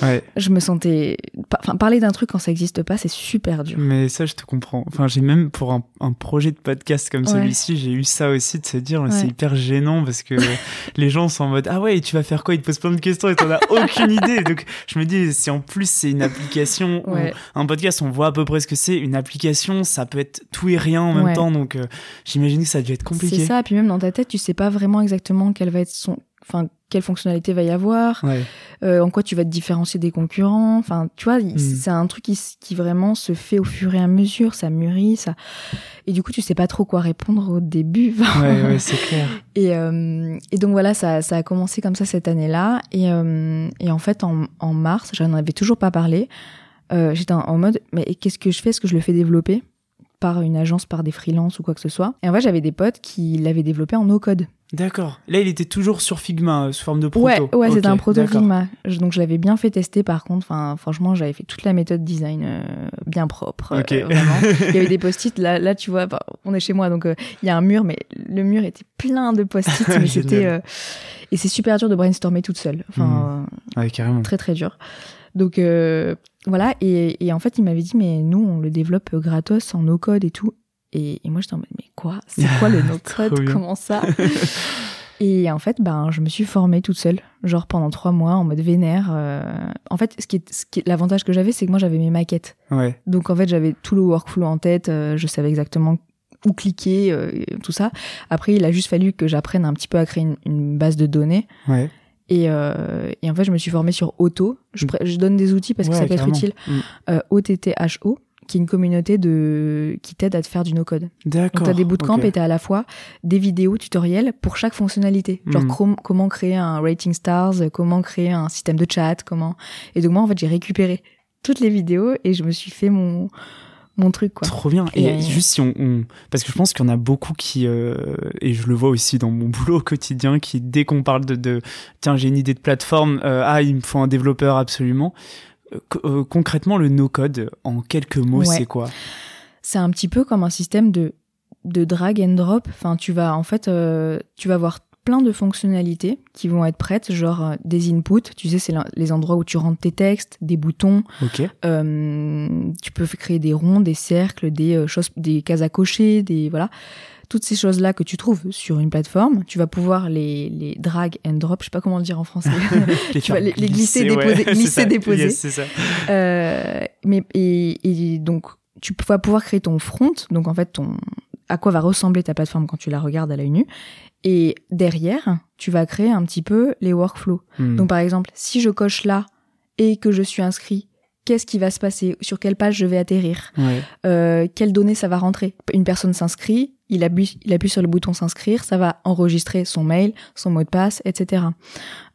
Ouais. Je me sentais, enfin, parler d'un truc quand ça existe pas, c'est super dur. Mais ça, je te comprends. Enfin, j'ai même pour un, un projet de podcast comme Ouais. celui-ci, j'ai eu ça aussi de se dire, c'est hyper gênant parce que les gens sont en mode, ah ouais, tu vas faire quoi? Ils te posent plein de questions et t'en as aucune idée. Donc, je me dis, si en plus c'est une application, ou Ouais. un podcast, on voit à peu près ce que c'est. Une application, ça peut être tout et rien en même temps. Donc, euh, j'imagine que ça dû être compliqué. C'est ça. Puis même dans ta tête, tu sais pas vraiment exactement quelle va être son, enfin, quelle fonctionnalité va y avoir. Ouais. euh, en quoi tu vas te différencier des concurrents. Enfin, tu vois, Mm. c'est un truc qui, qui vraiment se fait au fur et à mesure, ça mûrit, ça. Et du coup, tu sais pas trop quoi répondre au début. Ouais, ouais, c'est clair. et, euh, et donc voilà, ça, ça a commencé comme ça cette année-là. Et, euh, et en fait, en, en mars, j'en avais toujours pas parlé. Euh, J'étais en, en mode, mais qu'est-ce que je fais? Est-ce que je le fais développer? Par une agence, par des freelances ou quoi que ce soit Et en fait, j'avais des potes qui l'avaient développé en no-code. D'accord. Là, il était toujours sur Figma, euh, sous forme de proto. Ouais, ouais, c'était un proto. Figma. Je- Donc je l'avais bien fait tester par contre. Enfin, franchement, j'avais fait toute la méthode design euh, bien propre. euh, Ok. vraiment. Il y avait des post-it. Là, là, tu vois, bah, on est chez moi, donc il y a un mur, mais le mur était plein de post-it. mais c'était Génial. et c'est super dur de brainstormer toute seule. Enfin, Ouais, carrément. très très dur. Donc voilà. Et, et en fait, il m'avait dit, mais nous, on le développe gratos en no code et tout. Et, et moi, j'étais en mode, mais quoi? C'est quoi le no Trop code bien. Comment ça? Et en fait, ben, je me suis formée toute seule, genre pendant trois mois en mode vénère. euh. En fait, ce qui est, ce qui est- l'avantage que j'avais, c'est que moi j'avais mes maquettes. Ouais. Donc en fait, j'avais tout le workflow en tête. euh, je savais exactement où cliquer, euh, tout ça. Après, il a juste fallu que j'apprenne un petit peu à créer une, une base de données. Ouais. Et, euh, et en fait, je me suis formée sur Auto. Je, pré- je donne des outils parce que Ouais, ça peut carrément. être utile. Mm. Euh, OTTHO, qui est une communauté de qui t'aide à te faire du no-code. D'accord. Donc t'as des bootcamps ok. et t'as à la fois des vidéos tutoriels pour chaque fonctionnalité. Genre Mhm. crom- comment créer un rating stars, comment créer un système de chat, comment. Et donc moi en fait j'ai récupéré toutes les vidéos et je me suis fait mon mon truc quoi. Trop bien. Et, Et- juste si on, on- parce que je pense qu'il y en a beaucoup qui, euh, et je le vois aussi dans mon boulot au quotidien, qui dès qu'on parle de, de tiens j'ai une idée de plateforme, euh, ah il me faut un développeur absolument. Euh, euh, concrètement, le no-code, en quelques mots, Ouais. c'est quoi? C'est un petit peu comme un système de de drag and drop. Enfin tu vas en fait euh, tu vas voir plein de fonctionnalités qui vont être prêtes, genre euh, des inputs, tu sais, c'est les endroits où tu rentres tes textes, des boutons, Ok. Euh, tu peux créer des ronds, des cercles, des euh, choses, des cases à cocher, des voilà, toutes ces choses là que tu trouves sur une plateforme. Tu vas pouvoir les les drag and drop, je sais pas comment le dire en français. Tu vas les- les glisser, déposer, glisser, ça. déposer. Yes, c'est ça. Euh, mais et, et donc tu vas pouvoir créer ton front, donc en fait ton à quoi va ressembler ta plateforme quand tu la regardes à l'œil nu. Et derrière, tu vas créer un petit peu les workflows. Hmm. Donc par exemple, si je coche là et que je suis inscrit, qu'est-ce qui va se passer? Sur quelle page je vais atterrir? Ouais. euh, Quelles données ça va rentrer? Une personne s'inscrit, il appuie, il appuie sur le bouton s'inscrire, ça va enregistrer son mail, son mot de passe, etc.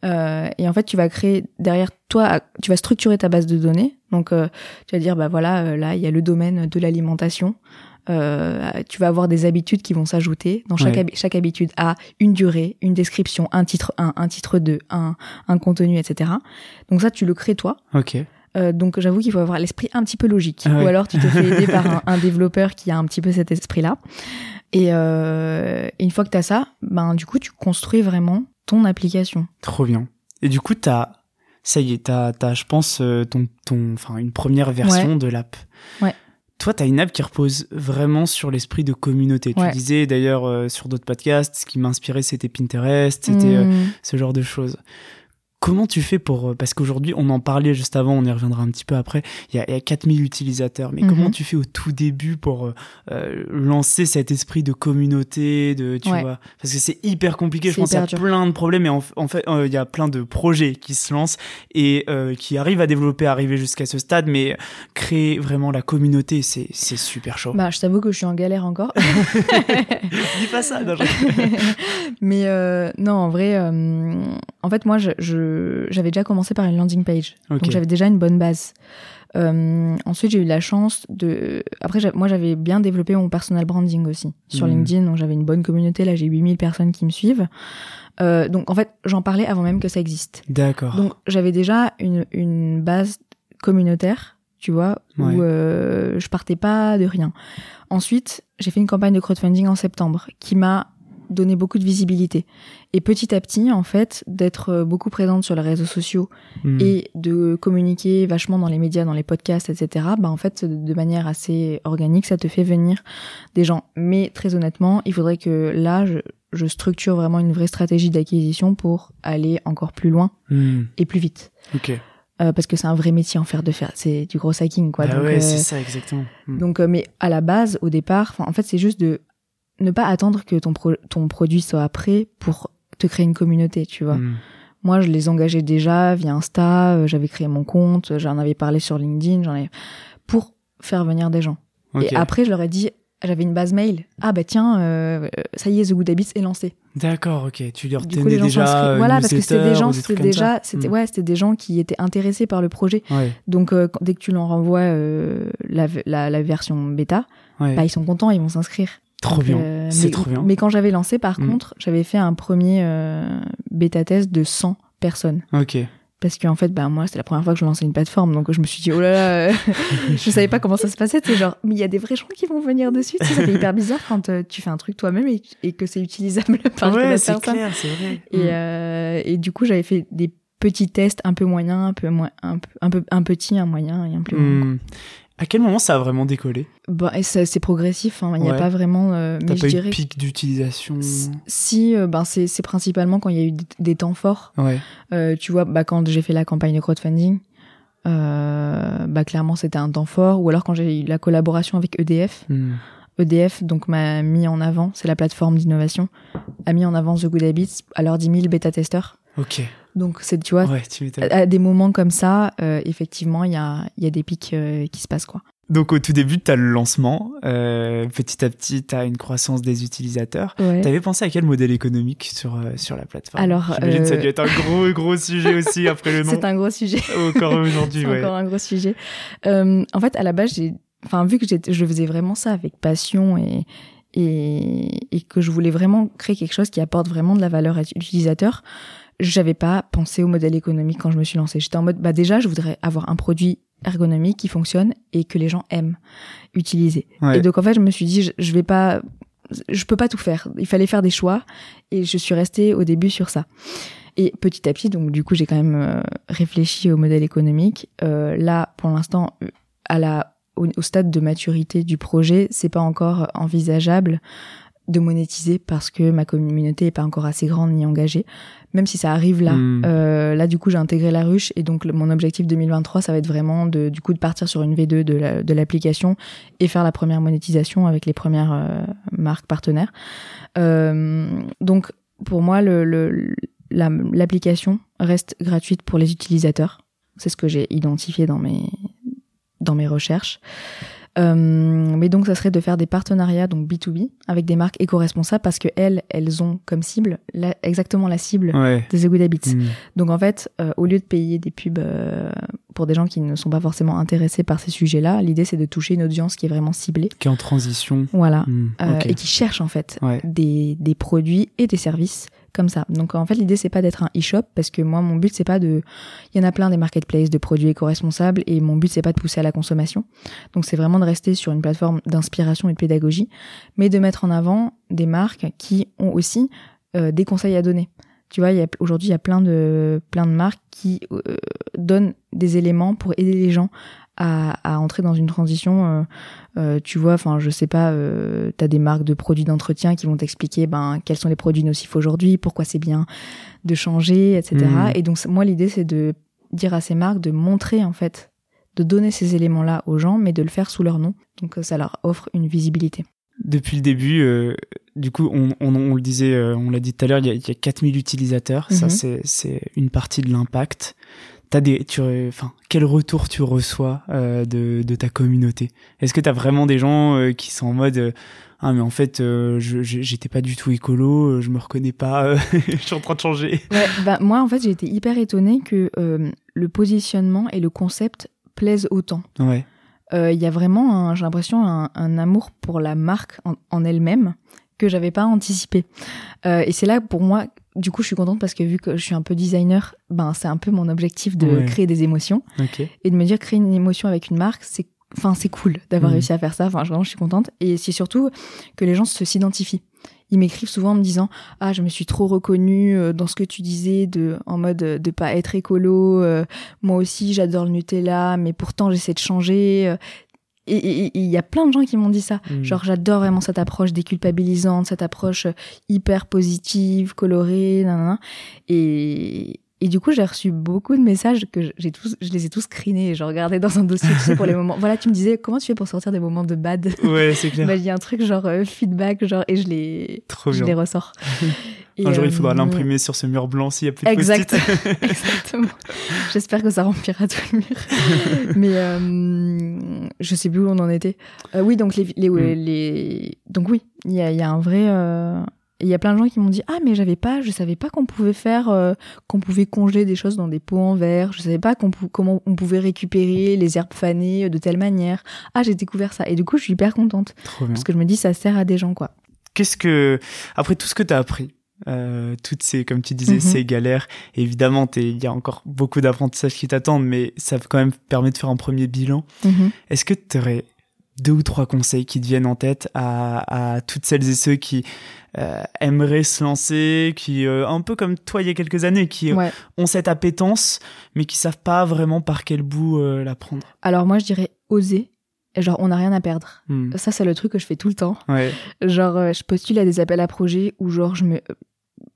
Euh, et en fait, tu vas créer derrière toi, tu vas structurer ta base de données. Donc, euh, tu vas dire, bah voilà, euh, là, il y a le domaine de l'alimentation. Euh, tu vas avoir des habitudes qui vont s'ajouter. Dans chaque, Ouais. chaque habitude a une durée, une description, un titre 1, un titre 2, un, un contenu, etc. Donc ça, tu le crées toi. Ok. Euh, donc j'avoue qu'il faut avoir l'esprit un petit peu logique. Ah ouais. Ou alors tu te fais aider par un, un développeur qui a un petit peu cet esprit-là. Et, euh, une fois que tu as ça, ben du coup tu construis vraiment ton application. Trop bien. Et du coup, t'as, ça y est, t'as, t'as, je pense, ton, ton, enfin, une première version de l'app. Ouais. Toi, t'as une app qui repose vraiment sur l'esprit de communauté. Ouais. Tu disais d'ailleurs euh, sur d'autres podcasts, ce qui m'inspirait, c'était Pinterest, c'était euh, Hmm. ce genre de choses. Comment tu fais pour... euh, Parce qu'aujourd'hui, on en parlait juste avant, on y reviendra un petit peu après, il y a, il y a 4000 utilisateurs. Mais Mhm. comment tu fais au tout début pour euh, euh, lancer cet esprit de communauté, de tu Ouais. vois? Parce que c'est hyper compliqué, je pense qu'il y a dur. plein de problèmes et en, en fait, euh, il y a plein de projets qui se lancent et euh, qui arrivent à développer, à arriver jusqu'à ce stade, mais créer vraiment la communauté, c'est c'est super chaud. Bah je t'avoue que je suis en galère encore. Dis pas ça, non, je- Mais euh, non, en vrai, euh, en fait moi je- je j'avais déjà commencé par une landing page. Donc j'avais déjà une bonne base. Euh, ensuite, j'ai eu la chance de. Après, moi, j'avais bien développé mon personal branding aussi sur Mhm. LinkedIn. Donc, j'avais une bonne communauté. Là, j'ai 8000 personnes qui me suivent. Euh, donc, en fait, j'en parlais avant même que ça existe. D'accord. Donc, j'avais déjà une, une base communautaire, tu vois, Ouais. où euh, je partais pas de rien. Ensuite, j'ai fait une campagne de crowdfunding en septembre qui m'a donné beaucoup de visibilité. Et petit à petit, en fait, d'être euh, beaucoup présente sur les réseaux sociaux Hmm. et de communiquer vachement dans les médias, dans les podcasts, etc. Bah en fait, de manière assez organique, ça te fait venir des gens. Mais très honnêtement, il faudrait que là, je, je structure vraiment une vraie stratégie d'acquisition pour aller encore plus loin Hmm. et plus vite. Ok. Euh, parce que c'est un vrai métier en faire de faire. C'est du gros hacking, quoi. Bah donc, ouais, euh, c'est ça, exactement. Hmm. donc, euh, mais à la base, au départ, en fait, c'est juste de ne pas attendre que ton, pro- ton produit soit prêt pour te créer une communauté, tu vois. Hmm. Moi, je les engageais déjà via Insta, euh, j'avais créé mon compte, euh, j'en avais parlé sur LinkedIn, j'en ai pour faire venir des gens. Et après, je leur ai dit, j'avais une base mail. Ah bah tiens, euh, euh, ça y est, The Good Habits est lancé. D'accord, ok. Tu leur Du coup, tenais déjà une Voilà, parce que c'était des gens, c'était déjà, c'était Hmm. ouais, c'était des gens qui étaient intéressés par le projet. Ouais, Donc euh, quand- dès que tu leur renvoies euh, la, la, la version bêta, ouais. bah ils sont contents, ils vont s'inscrire. Trop Donc, bien. euh, c'est trop bien. Mais quand j'avais lancé, par Mm. contre, j'avais fait un premier euh, bêta test de 100 personnes. Ok. Parce qu'en fait, bah, moi, c'était la première fois que je lançais une plateforme, donc je me suis dit, oh là là, euh, je savais pas comment ça se passait. C'est genre, mais il y a des vrais gens qui vont venir dessus. Tu sais, ça fait hyper bizarre quand euh, tu fais un truc toi-même et, et que c'est utilisable par ouais, c'est clair, c'est vrai. Et, euh, et du coup, j'avais fait des petits tests un peu moyens, un peu moins, un, peu- un peu, un petit, un moyen et un plus grand. À quel moment ça a vraiment décollé? Ça, c'est progressif. hein, Il n'y a pas vraiment. euh, T'as pas eu de pic d'utilisation? Si, euh, ben c'est c'est principalement quand il y a eu des, des temps forts. Ouais. Euh, tu vois, bah, quand j'ai fait la campagne de crowdfunding, euh, bah, clairement, c'était un temps fort. Ou alors quand j'ai eu la collaboration avec EDF. Hmm. EDF, donc, m'a mis en avant, c'est la plateforme d'innovation, a mis en avant The Good Habits à leurs 10 000 bêta-testeurs. Ok. Donc, c'est, tu vois, Ouais, tu m'étonnes. à, à des moments comme ça, euh, effectivement, il y a, y a des pics euh, qui se passent, quoi. Donc au tout début, tu as le lancement. Euh, petit à petit, tu as une croissance des utilisateurs. Ouais. Tu avais pensé à quel modèle économique sur, euh, sur la plateforme? Alors, J'imagine que ça a euh, dû être un gros, gros sujet aussi après le nom. C'est un gros sujet. Encore aujourd'hui, C'est ouais. encore un gros sujet. Euh, en fait, à la base, j'ai, enfin, vu que je faisais vraiment ça avec passion et, et, et que je voulais vraiment créer quelque chose qui apporte vraiment de la valeur à l'utilisateur, j'avais pas pensé au modèle économique quand je me suis lancée. J'étais en mode, bah déjà, je voudrais avoir un produit ergonomique qui fonctionne et que les gens aiment utiliser. Ouais. Et donc, en fait, je me suis dit, je, je vais pas, je peux pas tout faire. Il fallait faire des choix et je suis restée au début sur ça. Et petit à petit, donc du coup, j'ai quand même euh, réfléchi au modèle économique. Euh, là, pour l'instant, euh, à la au, au stade de maturité du projet, c'est pas encore envisageable de monétiser parce que ma communauté est pas encore assez grande ni engagée. Même si ça arrive là, Mm. euh, là du coup j'ai intégré la ruche et donc le- mon objectif 2023 ça va être vraiment de du coup de partir sur une V2 de la- de l'application et faire la première monétisation avec les premières euh, marques partenaires. Euh, donc pour moi le, le- la- l'application reste gratuite pour les utilisateurs. C'est ce que j'ai identifié dans mes dans mes recherches. Euh, mais donc ça serait de faire des partenariats donc B2B avec des marques éco-responsables parce que elles elles ont comme cible la- exactement la cible Ouais. de The Good Habits. Mm. Donc en fait, euh, au lieu de payer des pubs euh, pour des gens qui ne sont pas forcément intéressés par ces sujets-là, l'idée c'est de toucher une audience qui est vraiment ciblée. Qui est en transition. Voilà. Mm. Euh, et qui cherche en fait Ouais. des, des produits et des services comme ça. Donc en fait l'idée c'est pas d'être un e-shop parce que moi mon but c'est pas de il y en a plein des marketplaces de produits éco-responsables et mon but c'est pas de pousser à la consommation. Donc c'est vraiment de rester sur une plateforme d'inspiration et de pédagogie mais de mettre en avant des marques qui ont aussi euh, des conseils à donner. Tu vois, aujourd'hui il y a plein de plein de marques qui euh, donnent des éléments pour aider les gens à, à entrer dans une transition euh, euh, tu vois, enfin, je sais pas, euh, t'as des marques de produits d'entretien qui vont t'expliquer, ben, quels sont les produits nocifs aujourd'hui, pourquoi c'est bien de changer, etc. Mhm. Et donc, moi, l'idée, c'est de dire à ces marques de montrer, en fait, de donner ces éléments-là aux gens, mais de le faire sous leur nom. Donc, euh, ça leur offre une visibilité. Depuis le début, euh, du coup, on, on, on le disait, euh, on l'a dit tout à l'heure, il y a, y a 4000 utilisateurs. Ça, Mhm. c'est une partie de l'impact. T'as des, tu, enfin, quel retour tu reçois euh, de, de ta communauté? Est-ce que t'as vraiment des gens euh, qui sont en mode, euh, ah mais en fait, euh, j'étais pas du tout écolo, euh, je me reconnais pas, euh, je suis en train de changer. Ouais, bah, moi, en fait, j'ai été hyper étonnée que euh, le positionnement et le concept plaisent autant. Ouais. Euh, Il y a vraiment, un- j'ai l'impression, un, un amour pour la marque en, en elle-même que j'avais pas anticipé. Euh, et c'est là pour moi, du coup, je suis contente parce que vu que je suis un peu designer, ben c'est un peu mon objectif de Ouais. créer des émotions et de me dire créer une émotion avec une marque, c'est enfin c'est cool d'avoir Mhm. réussi à faire ça. Enfin, vraiment, je suis contente et c'est surtout que les gens se s'identifient. Ils m'écrivent souvent en me disant ah je me suis trop reconnue euh, dans ce que tu disais de en mode euh, de pas être écolo euh, moi aussi j'adore le Nutella mais pourtant j'essaie de changer. Et il y a plein de gens qui m'ont dit ça Mm. genre j'adore vraiment cette approche déculpabilisante cette approche euh, hyper positive colorée nanana. et et du coup, j'ai reçu beaucoup de messages que j'ai tous, je les ai tous screenés et je regardais dans un dossier, tu sais, pour les moments. Voilà, tu me disais, comment tu fais pour sortir des moments de bad? Ouais, c'est clair. Bah, il y a un truc genre euh, feedback, genre, et je les, Trop je bien. les ressors. Un jour, il faudra l'imprimer sur ce mur blanc s'il y a plus de Exact. Exactement. J'espère que ça remplira tout le mur. Mais euh, je sais plus où on en était. Euh, oui, donc les, les, Mm. les donc oui, il y a, y a un vrai. euh, Il y a plein de gens qui m'ont dit ah mais j'avais pas, je savais pas qu'on pouvait faire, euh, qu'on pouvait congeler des choses dans des pots en verre. Je savais pas qu'on comment on pouvait récupérer les herbes fanées de telle manière. Ah j'ai découvert ça et du coup je suis hyper contente parce que je me dis ça sert à des gens quoi. Qu'est-ce que, après tout ce que t'as appris, euh, toutes ces, comme tu disais, Mhm. ces galères, évidemment, t'es- il y a encore beaucoup d'apprentissages qui t'attendent, mais ça quand même permet de faire un premier bilan. Mhm. Est-ce que tu aurais deux ou trois conseils qui te viennent en tête à, à toutes celles et ceux qui euh, aimeraient se lancer, qui, euh, un peu comme toi il y a quelques années, qui euh, ont cette appétence, mais qui savent pas vraiment par quel bout euh, la prendre? Alors moi je dirais oser. Genre on n'a rien à perdre. Hmm. Ça c'est le truc que je fais tout le temps. Ouais. Genre, euh, je postule à des appels à projets où, genre, je me.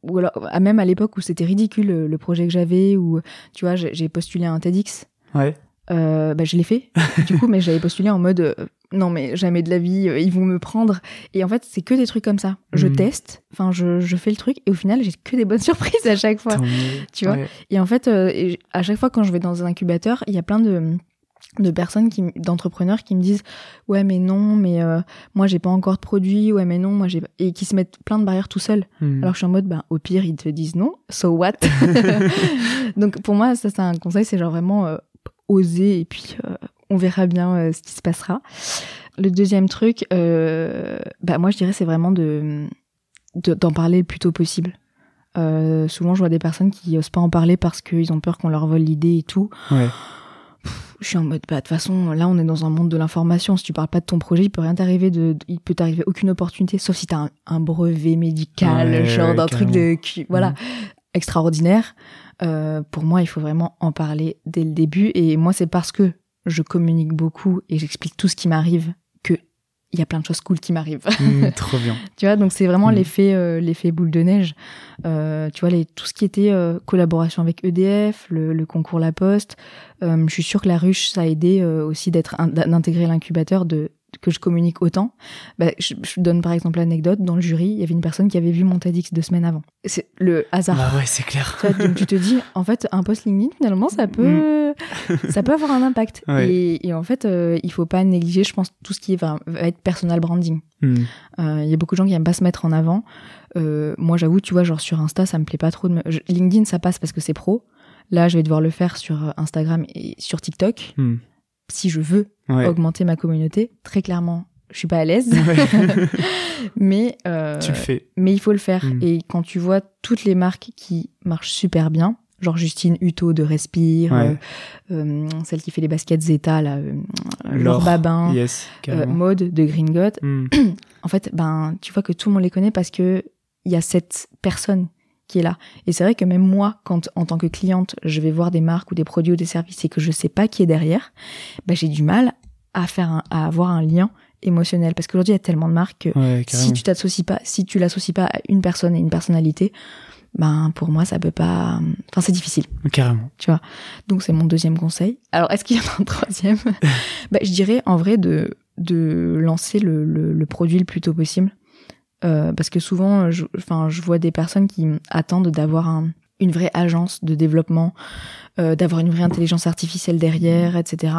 Ou alors, à- même à l'époque où c'était ridicule euh, le projet que j'avais, ou tu vois, j'ai postulé à un TEDx. Ouais. Euh, bah, je l'ai fait, du coup, mais j'avais postulé en mode euh, non, mais jamais de la vie, euh, ils vont me prendre. Et en fait, c'est que des trucs comme ça. Je Mhm. teste, enfin, je, je fais le truc, et au final, j'ai que des bonnes surprises à chaque fois. Tu vois Ouais. Et en fait, et à chaque fois quand je vais dans un incubateur, il y a plein de de personnes qui d'entrepreneurs qui me disent ouais mais non mais euh, moi j'ai pas encore de produit. Ouais mais non moi j'ai et qui se mettent plein de barrières tout seuls. Hmm. alors je suis en mode bah au pire ils te disent non. So what? Donc pour moi ça c'est un conseil c'est genre vraiment euh, oser et puis euh, on verra bien ce qui se passera. Le deuxième truc bah moi je dirais c'est vraiment de de- d'en parler le plus tôt possible. Souvent je vois des personnes qui osent pas en parler parce qu'ils ont peur qu'on leur vole l'idée et tout. Ouais. Je suis en mode bah de toute façon là on est dans un monde de l'information. Si tu parles pas de ton projet il peut rien t'arriver de, il peut t'arriver aucune opportunité sauf si t'as un, un brevet médical Ouais, genre ouais, d'un truc de voilà. Mhm. extraordinaire. Euh, pour moi il faut vraiment en parler dès le début. Et moi c'est parce que je communique beaucoup et j'explique tout ce qui m'arrive il y a plein de choses cool qui m'arrivent Hmm, trop bien. tu vois, donc c'est vraiment Mm. l'effet euh, l'effet boule de neige. Euh, tu vois, les, tout ce qui était euh, collaboration avec EDF, le, le concours La Poste. euh, je suis sûre que la ruche, ça a aidé euh, aussi d'être d'intégrer l'incubateur, de que je communique autant. Bah, je, je donne par exemple l'anecdote dans le jury, il y avait une personne qui avait vu mon TEDx deux semaines avant. C'est le hasard. Ah ouais, c'est clair. Tu vois, donc tu te dis, en fait, un post LinkedIn, finalement, ça peut, ça peut avoir un impact. Ouais. Et, et en fait, euh, il faut pas négliger, je pense, tout ce qui va, va être personal branding. Hmm. Euh, Il y a beaucoup de gens qui aiment pas se mettre en avant. Euh, moi, j'avoue, tu vois, genre sur Insta, ça me plaît pas trop. De me... je- LinkedIn, ça passe parce que c'est pro. Là, je vais devoir le faire sur euh, Instagram et sur TikTok. Hmm. Si je veux Ouais. augmenter ma communauté, très clairement, je suis pas à l'aise. Ouais. mais euh, tu le fais. mais il faut le faire. Mm. Et quand tu vois toutes les marques qui marchent super bien, genre Justine Hutto de Respire, Ouais. euh, euh, celle qui fait les baskets Zeta, là, euh, Laure, Babin, Yes, euh. Mode de Green God, Hmm. en fait, ben, tu vois que tout le monde les connaît parce que il y a cette personne qui est là. Et c'est vrai que même moi, quand en tant que cliente, je vais voir des marques ou des produits ou des services et que je sais pas qui est derrière, ben, j'ai du mal à faire un- à avoir un lien émotionnel parce qu'aujourd'hui il y a tellement de marques que Ouais, si tu t'associes pas, si tu l'associes pas à une personne et une personnalité, ben pour moi ça peut pas. Enfin c'est difficile. Carrément. Donc c'est mon deuxième conseil. Alors est-ce qu'il y en a un troisième? Bah, Je dirais en vrai de, de lancer le, le, le produit le plus tôt possible. Euh, parce que souvent, je, enfin, je vois des personnes qui attendent d'avoir un, une vraie agence de développement, euh, d'avoir une vraie intelligence artificielle derrière, etc.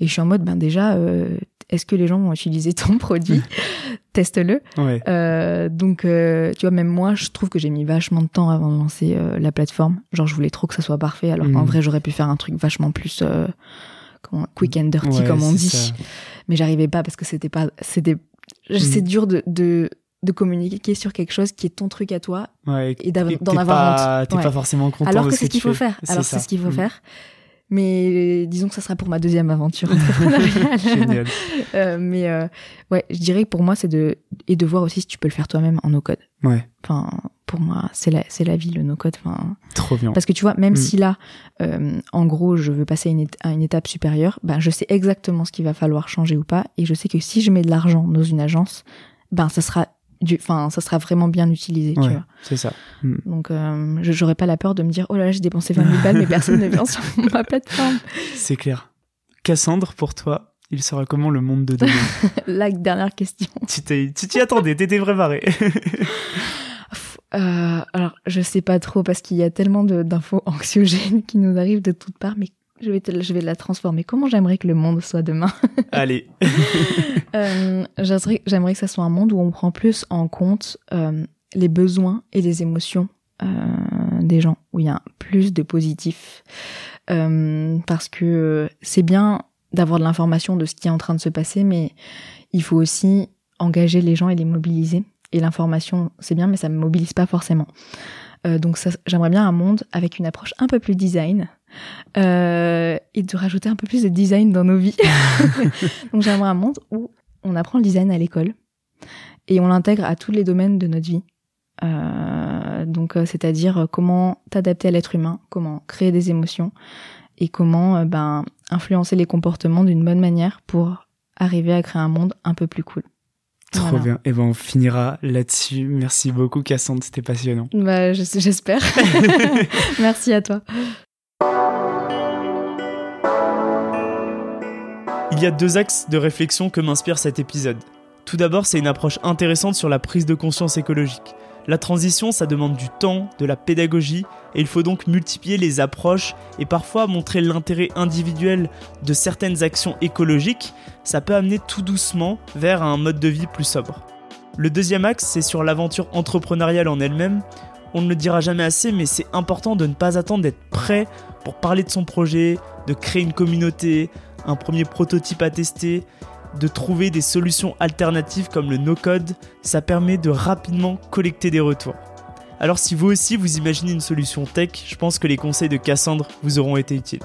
Et je suis en mode, ben déjà, euh, est-ce que les gens vont utiliser ton produit? Teste-le. Ouais. Euh, donc, euh, tu vois, même moi, je trouve que j'ai mis vachement de temps avant de lancer euh, la plateforme. Genre, je voulais trop que ça soit parfait, alors qu'en Mhm. vrai, j'aurais pu faire un truc vachement plus euh, comment, quick and dirty, Ouais, comme on dit. ça. Mais j'arrivais pas parce que c'était pas, c'était, c'est dur de, de de communiquer sur quelque chose qui est ton truc à toi Ouais. et d'en avoir honte. T'es Ouais. pas forcément content Alors que ce c'est ce qu'il faut faire. Alors c'est ce qu'il faut faire. Mais disons que ça sera pour ma deuxième aventure entrepreneuriale. Génial. Euh, mais euh, ouais, je dirais que pour moi, c'est de et de voir aussi si tu peux le faire toi-même en no-code. Ouais. Enfin, pour moi, c'est la c'est la vie le no-code. Enfin, Trop bien. parce que tu vois, même Mm. si là, euh, en gros, je veux passer à une, à une étape supérieure, ben je sais exactement ce qu'il va falloir changer ou pas, et je sais que si je mets de l'argent dans une agence, ben ça sera enfin, ça sera vraiment bien utilisé. Tu vois. c'est ça. Mm. Donc, euh, je j'aurais pas la peur de me dire, oh là là, j'ai dépensé 20 000 balles, mais personne ne vient sur ma plateforme. C'est clair. Cassandre, pour toi, il sera comment le monde de demain? La dernière question. Tu t'y attendais, t'étais préparé. Euh, alors, je sais pas trop parce qu'il y a tellement d'infos anxiogènes qui nous arrivent de toutes parts, mais je vais, te- je vais la transformer. Comment j'aimerais que le monde soit demain? Allez. Euh, J'aimerais que ça soit un monde où on prend plus en compte euh, les besoins et les émotions euh, des gens, où il y a plus de positif. Parce que c'est bien d'avoir de l'information de ce qui est en train de se passer, mais il faut aussi engager les gens et les mobiliser. Et l'information, c'est bien, mais ça me mobilise pas forcément. Donc ça, j'aimerais bien un monde avec une approche un peu plus design euh, et de rajouter un peu plus de design dans nos vies. donc j'aimerais un monde où on apprend le design à l'école et on l'intègre à tous les domaines de notre vie. Euh, donc euh, c'est-à-dire comment t'adapter à l'être humain, comment créer des émotions et comment ben influencer les comportements d'une bonne manière pour arriver à créer un monde un peu plus cool. Trop Voilà. bien. Et ben on finira là-dessus. Merci beaucoup Cassandre, c'était passionnant. Bah, je- j'espère. Merci à toi. Il y a deux axes de réflexion que m'inspire cet épisode. Tout d'abord, c'est une approche intéressante sur la prise de conscience écologique. La transition, ça demande du temps, de la pédagogie et il faut donc multiplier les approches et parfois montrer l'intérêt individuel de certaines actions écologiques, ça peut amener tout doucement vers un mode de vie plus sobre. Le deuxième axe, c'est sur l'aventure entrepreneuriale en elle-même. On ne le dira jamais assez, mais c'est important de ne pas attendre d'être prêt pour parler de son projet, de créer une communauté, un premier prototype à tester, de trouver des solutions alternatives comme le no-code. Ça permet de rapidement collecter des retours. Alors si vous aussi vous imaginez une solution tech, je pense que les conseils de Cassandre vous auront été utiles.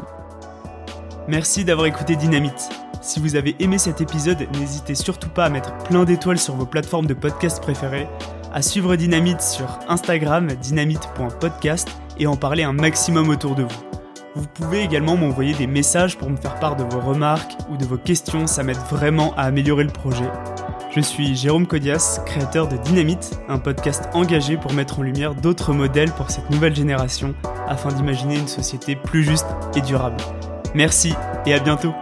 Merci d'avoir écouté Dynamite. Si vous avez aimé cet épisode, n'hésitez surtout pas à mettre plein d'étoiles sur vos plateformes de podcast préférées, à suivre Dynamite sur Instagram dynamite.podcast et en parler un maximum autour de vous. Vous pouvez également m'envoyer des messages pour me faire part de vos remarques ou de vos questions, ça m'aide vraiment à améliorer le projet. Je suis Jérôme Codias, créateur de Dynamite, un podcast engagé pour mettre en lumière d'autres modèles pour cette nouvelle génération afin d'imaginer une société plus juste et durable. Merci et à bientôt